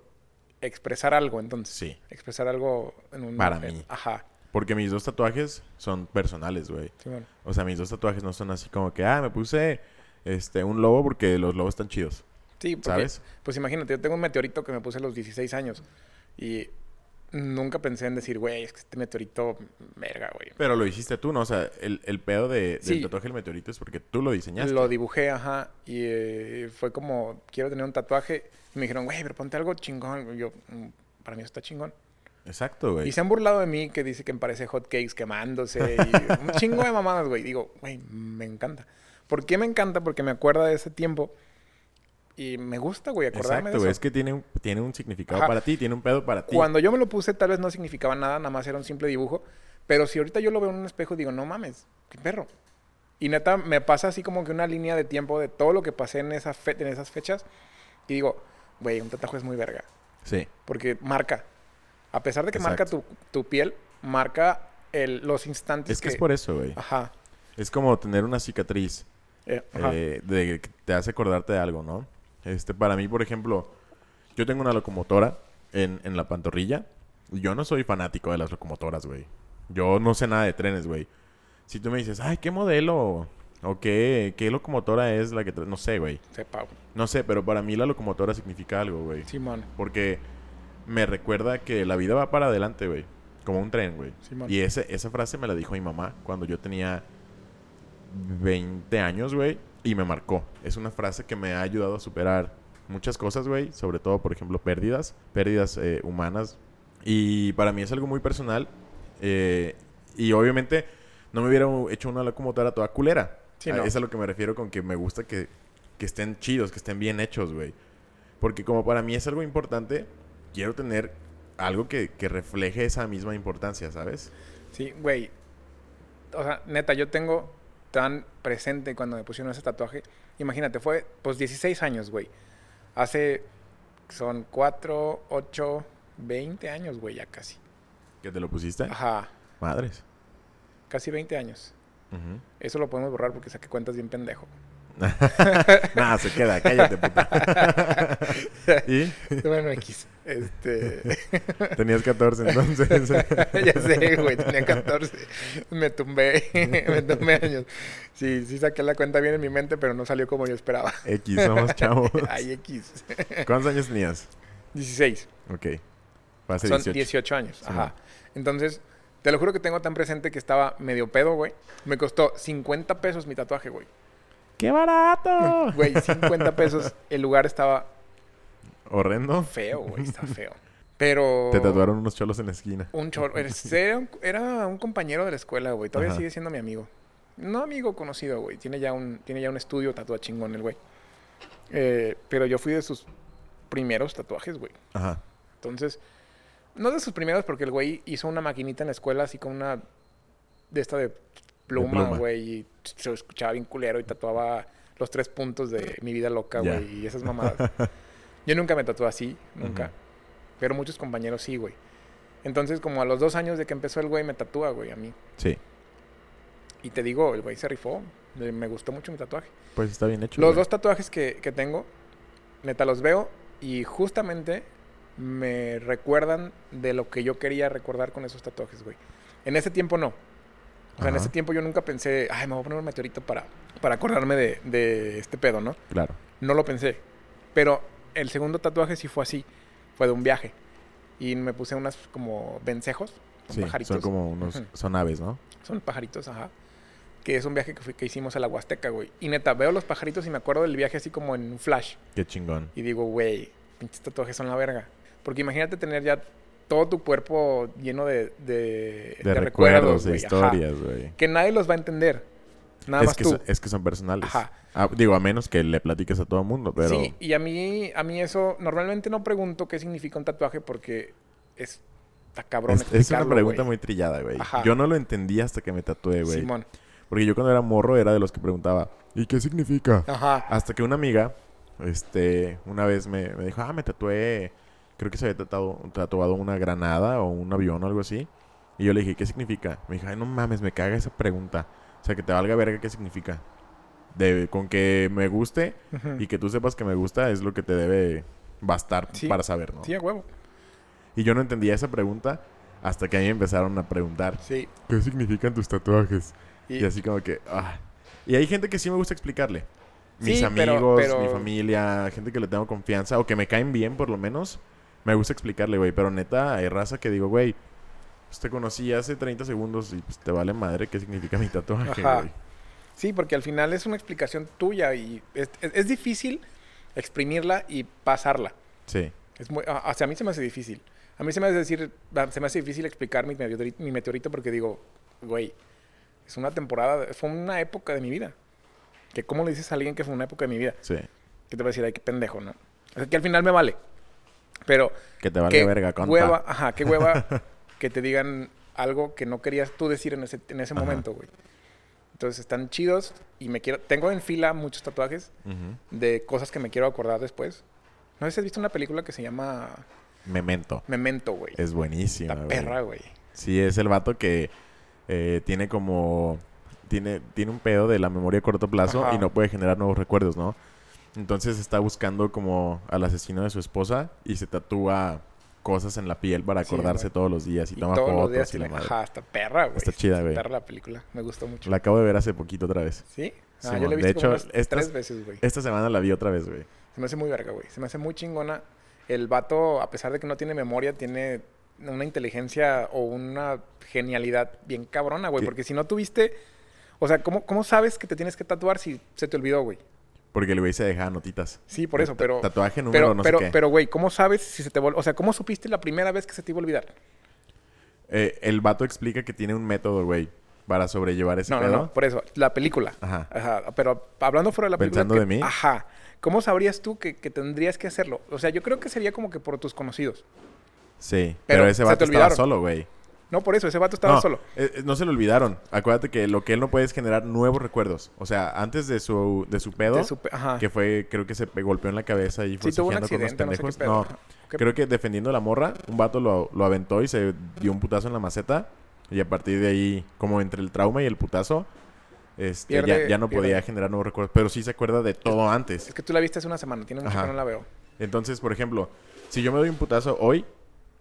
expresar algo, entonces? Sí. Expresar algo en un... Para mí. Ajá, Porque mis dos tatuajes son personales, güey. Simón. O sea, mis dos tatuajes no son así como que, ah, me puse este un lobo porque los lobos están chidos. Sí, porque, ¿Sabes? pues imagínate, yo tengo un meteorito que me puse a los 16 años y nunca pensé en decir, güey, es que este meteorito, verga, güey. Pero lo hiciste tú, ¿no? O sea, el, el pedo de, Sí. del tatuaje del meteorito es porque tú lo diseñaste. Lo dibujé, ajá, y eh, fue como, quiero tener un tatuaje. Y me dijeron, güey, pero ponte algo chingón. Y yo, "Mm, para mí eso está chingón. Exacto, güey. Y se han burlado de mí que dice que me parece hot cakes quemándose y un chingo de mamadas, güey. Digo, güey, me encanta. ¿Por qué me encanta? Porque me acuerda de ese tiempo y me gusta, güey, acordarme Exacto, de güey. eso. Es que tiene un, tiene un significado Ajá. para ti, tiene un pedo para ti. Cuando yo me lo puse, tal vez no significaba nada, nada más era un simple dibujo. Pero si ahorita yo lo veo en un espejo, digo, no mames, qué perro. Y neta, me pasa así como que una línea de tiempo de todo lo que pasé en, esa fe- en esas fechas. Y digo, güey, un tatuaje es muy verga. Sí. Porque marca. A pesar de que marca tu, tu piel, marca el, los instantes Es que es por eso, güey. Ajá. Es como tener una cicatriz eh, ajá. eh, de te hace acordarte de algo, ¿no? Este, para mí, por ejemplo, yo tengo una locomotora en, en la pantorrilla. y Yo no soy fanático de las locomotoras, güey. Yo no sé nada de trenes, güey. Si tú me dices, ay, ¿qué modelo? O qué, qué locomotora es la que... tra-?" No sé, güey. Sepa. No sé, pero para mí la locomotora significa algo, güey. Simón. Porque me recuerda que la vida va para adelante, güey. Como un tren, güey. Y ese, esa frase me la dijo mi mamá cuando yo tenía 20 años, güey. Y me marcó. Es una frase que me ha ayudado a superar muchas cosas, güey. Sobre todo, por ejemplo, pérdidas. Pérdidas eh, humanas. Y para mí es algo muy personal. eh, y obviamente no me hubiera hecho una locomotora toda culera. Sí, A- no. Es a lo que me refiero con que me gusta que, que estén chidos, que estén bien hechos, güey. Porque como para mí es algo importante, quiero tener algo que, que refleje esa misma importancia, ¿sabes? Sí, güey. O sea, neta, yo tengo tan presente cuando me pusieron ese tatuaje. Imagínate, fue pues 16 años, güey. Hace, son 4, 8, 20 años, güey, ya casi. ¿Que te lo pusiste? Ajá, Madres. casi 20 años. Eso lo podemos borrar porque saqué cuentas bien pendejo. Nada, se queda, cállate, puta. ¿Y? bueno, X. Este. Tenías 14 entonces. ya sé, güey, tenía 14. Me tumbé, me tumbé años. Sí, sí saqué la cuenta bien en mi mente, pero no salió como yo esperaba. X, somos chavos. Ay, X. ¿Cuántos años tenías? 16. Ok. Son 18. 18, años. Sí, Ajá. Entonces, te lo juro que tengo tan presente que estaba medio pedo, güey. Me costó 50 pesos mi tatuaje, güey. ¡Qué barato! Güey, 50 pesos. El lugar estaba Horrendo. feo, güey. Está feo. Pero... Te tatuaron unos cholos en la esquina. Un chorro. Era un, era un compañero de la escuela, güey. Todavía Ajá. sigue siendo mi amigo. No amigo conocido, güey. Tiene ya un, tiene ya un estudio tatua chingón el güey. Eh, pero yo fui de sus primeros tatuajes, güey. Ajá. Entonces, no de sus primeros porque el güey hizo una maquinita en la escuela así con una de esta de pluma, güey, y se escuchaba bien culero y tatuaba los tres puntos de mi vida loca, güey, y esas mamadas. Yo nunca me tatué así, nunca. Pero muchos compañeros sí, güey. Entonces, como a los dos años de que empezó el güey, me tatúa, güey, a mí. Sí. Y te digo, el güey se rifó. Le- Me gustó mucho mi tatuaje. Pues está bien hecho. Los güey. dos tatuajes que, que tengo, neta, los veo y justamente me recuerdan de lo que yo quería recordar con esos tatuajes, güey. En ese tiempo no. O sea, en Ajá. ese tiempo yo nunca pensé, ay, me voy a poner un meteorito para, para acordarme de, de este pedo, ¿no? Claro. No lo pensé. Pero el segundo tatuaje sí fue así. Fue de un viaje. Y me puse unas como vencejos. Son Sí, pajaritos. son como unos... Ujú. Son aves, ¿no? Son pajaritos, ajá. Que es un viaje que, fui- que hicimos a la Huasteca, güey. Y neta, veo los pajaritos y me acuerdo del viaje así como en un flash. Qué chingón. Y digo, güey, pinches tatuajes son la verga. Porque imagínate tener ya todo tu cuerpo lleno de, de, De, recuerdos, de historias, güey. Que nadie los va a entender. Nada Es más que, tú. son, es que son personales. Ajá. Ah, digo, a menos que le platiques a todo el mundo, pero... Sí, y a mí, a mí eso, normalmente no pregunto qué significa un tatuaje porque es... Está cabrón Es, es una pregunta muy trillada, güey. Ajá. Yo no lo entendí hasta que me tatué, güey. Simón. Porque yo cuando era morro era de los que preguntaba, ¿y qué significa? Ajá. Hasta que una amiga, este, una vez me, me dijo, ah, me tatué, creo que se había tatuado, tatuado una granada o un avión o algo así. Y yo le dije, ¿qué significa? Me dijo, ay, no mames, me caga esa pregunta. O sea, que te valga verga qué significa. De, con que me guste y que tú sepas que me gusta es lo que te debe bastar Sí. para saber, ¿no? Sí, a huevo. Y yo no entendía esa pregunta hasta que a mí me empezaron a preguntar, Sí. ¿qué significan tus tatuajes? Y, Y así como que, ah. Y hay gente que sí me gusta explicarle. Mis Sí, pero- amigos, pero- mi familia, gente que le tengo confianza o que me caen bien por lo menos, me gusta explicarle, güey. Pero neta, hay raza que digo, güey, pues te conocí hace 30 segundos y pues te vale madre qué significa mi tatuaje, güey. Sí, porque al final es una explicación tuya y es, es- es difícil exprimirla y pasarla. Sí, Es muy, a- hacia mí se me hace difícil. A mí se me hace decir, a- se me hace difícil explicar mi meteorito, mi meteorito porque digo, güey, es una temporada, fue una época de mi vida. Que cómo le dices a alguien que fue una época de mi vida, sí. que te va a decir, ay, qué pendejo, ¿no? O sea, que al final me vale. Pero Que te valga qué verga, hueva, ajá, qué hueva que te digan algo que no querías tú decir en ese, en ese momento, güey. Entonces están chidos y me quiero, tengo en fila muchos tatuajes Ujú. de cosas que me quiero acordar después. No sé si has visto una película que se llama Memento. Memento, güey. Es buenísima, güey. perra, güey. Sí, es el vato que eh, tiene como... Tiene, tiene un pedo de la memoria a corto plazo Ajá. y no puede generar nuevos recuerdos, ¿no? Entonces está buscando como al asesino de su esposa y se tatúa cosas en la piel para acordarse todos los días y, Y toma fotos y la madre. Ajá, está perra, güey. Está chida, güey. Perra la película. Me gustó mucho. La acabo de ver hace poquito otra vez. ¿Sí? Ah, yo la he De visto como hecho, unas estas- tres veces, güey. Esta semana la vi otra vez, güey. Se me hace muy verga, güey. Se me hace muy chingona. El vato, a pesar de que no tiene memoria, tiene una inteligencia o una genialidad bien cabrona, güey. Porque si no tuviste... O sea, ¿cómo, ¿cómo sabes que te tienes que tatuar si se te olvidó, güey? Porque el güey se dejaba notitas. Sí, por eso, pero... Tatuaje número Pero, no pero, sé qué. pero, güey, ¿cómo sabes si se te. O sea, ¿cómo supiste la primera vez que se te iba a olvidar? Eh, el vato explica que tiene un método, güey, para sobrellevar ese No, no, pedo. no, por eso, la película. Ajá. Ajá, pero hablando fuera de la película. ¿Pensando que- de mí? Ajá. ¿Cómo sabrías tú que, que tendrías que hacerlo? O sea, yo creo que sería como que por tus conocidos. Sí, Pero pero, ese se vato estaba solo, güey. No, por eso, ese vato estaba no, solo. eh, eh, no se lo olvidaron. Acuérdate que lo que él no puede es generar nuevos recuerdos. O sea, antes de su, de su pedo, De su pe- Ajá. que fue, creo que se pe- golpeó en la cabeza y fue Sí, tuvo un con accidente, no sé qué pendejos. pedo. No, Ajá. ¿Qué- creo que defendiendo a la morra, un vato lo, lo aventó y se dio un putazo en la maceta. Y a partir de ahí, como entre el trauma y el putazo, este, ya, Pierde- ya no podía pierde. generar nuevos recuerdos. Pero sí se acuerda de todo antes. Es que tú la viste hace una semana, tiene mucho Ajá. que no la veo. Entonces, por ejemplo, si yo me doy un putazo hoy,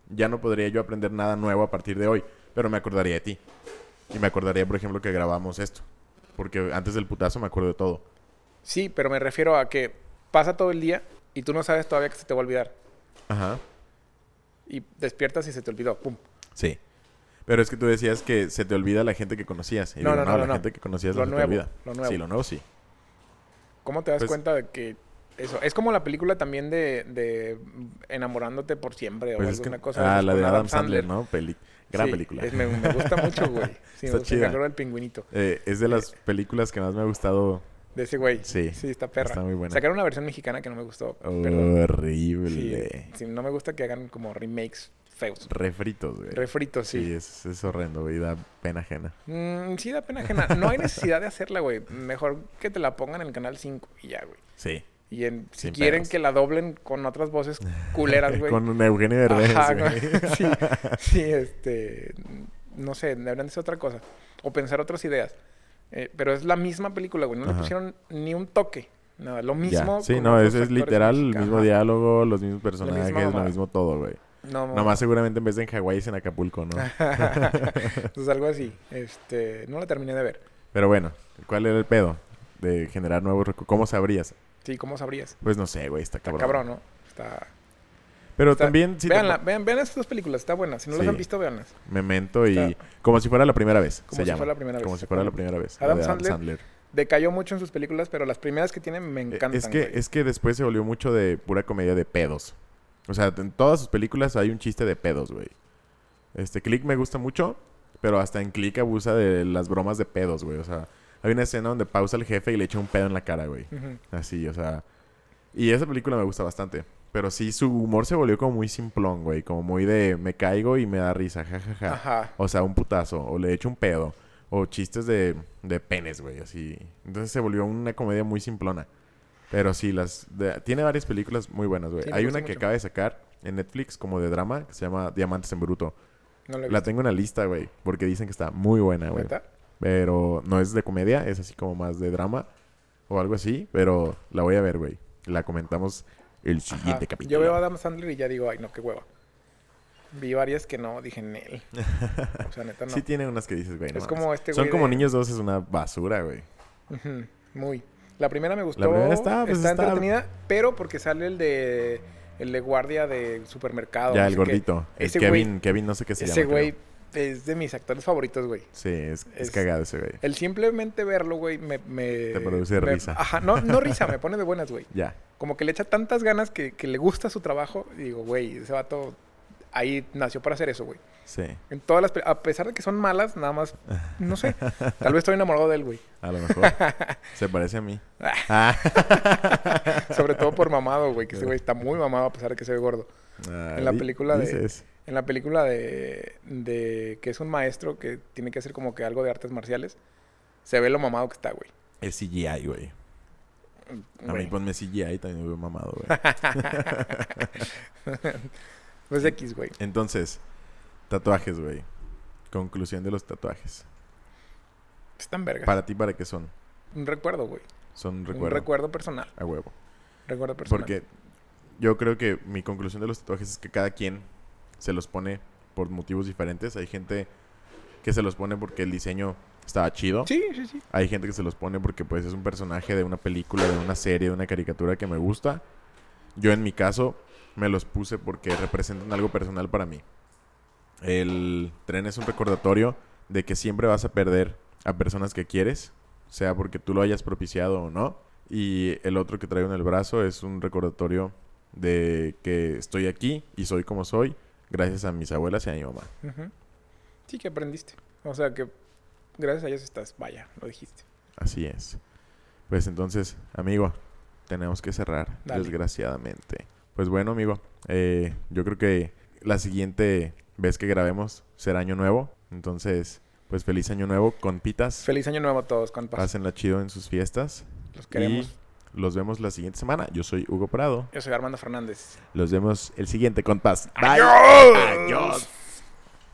ya no podría yo aprender nada nuevo a partir de hoy, pero me acordaría de ti. Y me acordaría, por ejemplo, que grabamos esto. Porque antes del putazo me acuerdo de todo. Sí, pero me refiero a que pasa todo el día y tú no sabes todavía que se te va a olvidar. Ajá. Y despiertas y se te olvidó. Pum. Sí. Pero es que tú decías que se te olvida la gente que conocías. Y No, digo, no, no, la no, gente que conocías Lo no nuevo, te olvida. lo nuevo. Sí, lo nuevo sí. ¿Cómo te das Pues- cuenta de que eso? Es como la película también de, de enamorándote por siempre Pues o es que- alguna cosa. ah, la de Adam Sandler, ¿no? Peli- Gran Sí, película. es- me, me gusta mucho, güey. Sí, Está me gusta. chida. Del pingüinito. Eh, es de las películas que más me ha gustado. De ese güey. Sí, Sí, está perra. está muy buena. Sacaron una versión mexicana que no me gustó. Perdón. Sí, Horrible. sí, no me gusta que hagan como remakes feos. Refritos, güey. Refritos, Sí, sí. es, es horrendo, güey. Da pena ajena. Mm, sí, da pena ajena. No hay necesidad de hacerla, güey. Mejor que te la pongan en el canal 5 y ya, güey. Sí. Y en, si Sin quieren pedos. que la doblen con otras voces culeras, güey. Con Eugenio Derbez, Ajá, güey. sí, sí, este, no sé, deberían de ser otra cosa. O pensar otras ideas. Eh, pero es la misma película, güey. No le pusieron ni un toque. Nada, lo Ya. mismo. Sí, no, es, es literal el mismo Ajá. diálogo, los mismos personajes, lo mismo todo, güey. No, no. Nomás seguramente en vez de en Hawái es en Acapulco, ¿no? Entonces, algo así. Este, no la terminé de ver. Pero bueno, ¿cuál era el pedo de generar nuevos recu- ¿Cómo sabrías? Sí, ¿cómo sabrías? Pues no sé, güey, está Está cabrón. cabrón, ¿no? Está... Pero está- también, si te Véanla, po- vean, vean estas dos películas, está buena. Si no las han visto, véanlas. Memento y... Está- Como si fuera la primera vez, Como se si llama. fuera la primera vez, Como si fuera la primera vez. Adam Sandler, Sandler. Decayó mucho en sus películas, pero las primeras que tiene me Eh, encantan. Es que, güey. es que después se volvió mucho de pura comedia de pedos. O sea, en todas sus películas hay un chiste de pedos, güey. Este, Click me gusta mucho, pero hasta en Click abusa de las bromas de pedos, güey. O sea, hay una escena donde pausa el jefe y le echa un pedo en la cara, güey. Así, o sea. Y esa película me gusta bastante. Pero sí, su humor se volvió como muy simplón, güey. Como muy de me caigo y me da risa, jajaja. Ajá. O sea, un putazo, o le echo un pedo. O chistes de, de penes, güey, así. Entonces se volvió una comedia muy simplona. Pero sí, las de- tiene varias películas muy buenas, güey. Sí, Hay una que acaba de sacar en Netflix como de drama que se llama Diamantes en Bruto. No la tengo en la lista, güey, porque dicen que está muy buena, güey. ¿Neta? Pero no es de comedia, es así como más de drama o algo así. Pero la voy a ver, güey. La comentamos el Ajá. siguiente capítulo. Yo veo a Adam Sandler y ya digo, ay, no, qué hueva. Vi varias que no, dije, Nel. O sea, neta, no. Sí tiene unas que dices, güey. no es mames. como este Son güey como de- Niños dos es una basura, güey. Muy. La primera me gustó. La primera está, pues, está- entretenida, pero porque sale el de el de guardia de supermercado. Ya, no el gordito. Ese Kevin, Kevin no sé qué se Ese llama. güey creo. Es de mis actores favoritos, güey. Sí, es, es es- cagado ese güey. El simplemente verlo, güey, me, me... Te produce me- risa. Ajá, no, no risa, me pone de buenas, güey. Ya. Como que le echa tantas ganas que, que le gusta su trabajo. Y digo, güey, ese vato ahí nació para hacer eso, güey. Sí. En todas las... A pesar de que son malas, nada más... No sé. Tal vez estoy enamorado de él, güey. A lo mejor. se parece a mí. Ah. Sobre todo por mamado, güey. Que ese güey está muy mamado a pesar de que se ve gordo. Ah, En la película de-. En la película de, de que es un maestro que tiene que hacer como que algo de artes marciales, se ve lo mamado que está, güey. Es CGI, güey. A Güey. mí ponme CGI también me veo mamado, güey. Pues X, güey. Entonces, tatuajes, güey. Conclusión de los tatuajes. Están vergas. Para ti, ¿para qué son? Un recuerdo, güey. Son un Un recuerdo. recuerdo personal. A huevo. Recuerdo personal. Porque yo creo que mi conclusión de los tatuajes es que cada quien se los pone por motivos diferentes. Hay gente que se los pone porque el diseño estaba chido. Sí, sí, sí. Hay gente que se los pone porque pues es un personaje de una película, de una serie, de una caricatura que me gusta. Yo en mi caso me los puse porque representan algo personal para mí. El tren es un recordatorio de que siempre vas a perder a personas que quieres, sea porque tú lo hayas propiciado o no. Y el otro que traigo en el brazo es un recordatorio de que estoy aquí y soy como soy gracias a mis abuelas y a mi mamá. Sí que aprendiste. O sea que gracias a ellos estás, vaya, lo dijiste. Así es. Pues entonces, amigo, tenemos que cerrar, Dale. desgraciadamente. Pues bueno, amigo, eh, yo creo que la siguiente vez que grabemos será año nuevo. Entonces, pues feliz año nuevo, compitas. Feliz año nuevo a todos, compas. Pásenla chido en sus fiestas. Los queremos. Y los vemos la siguiente semana. Yo soy Hugo Prado. Yo soy Armando Fernández. Los vemos el siguiente, compas. Bye. ¡Adiós! Adiós.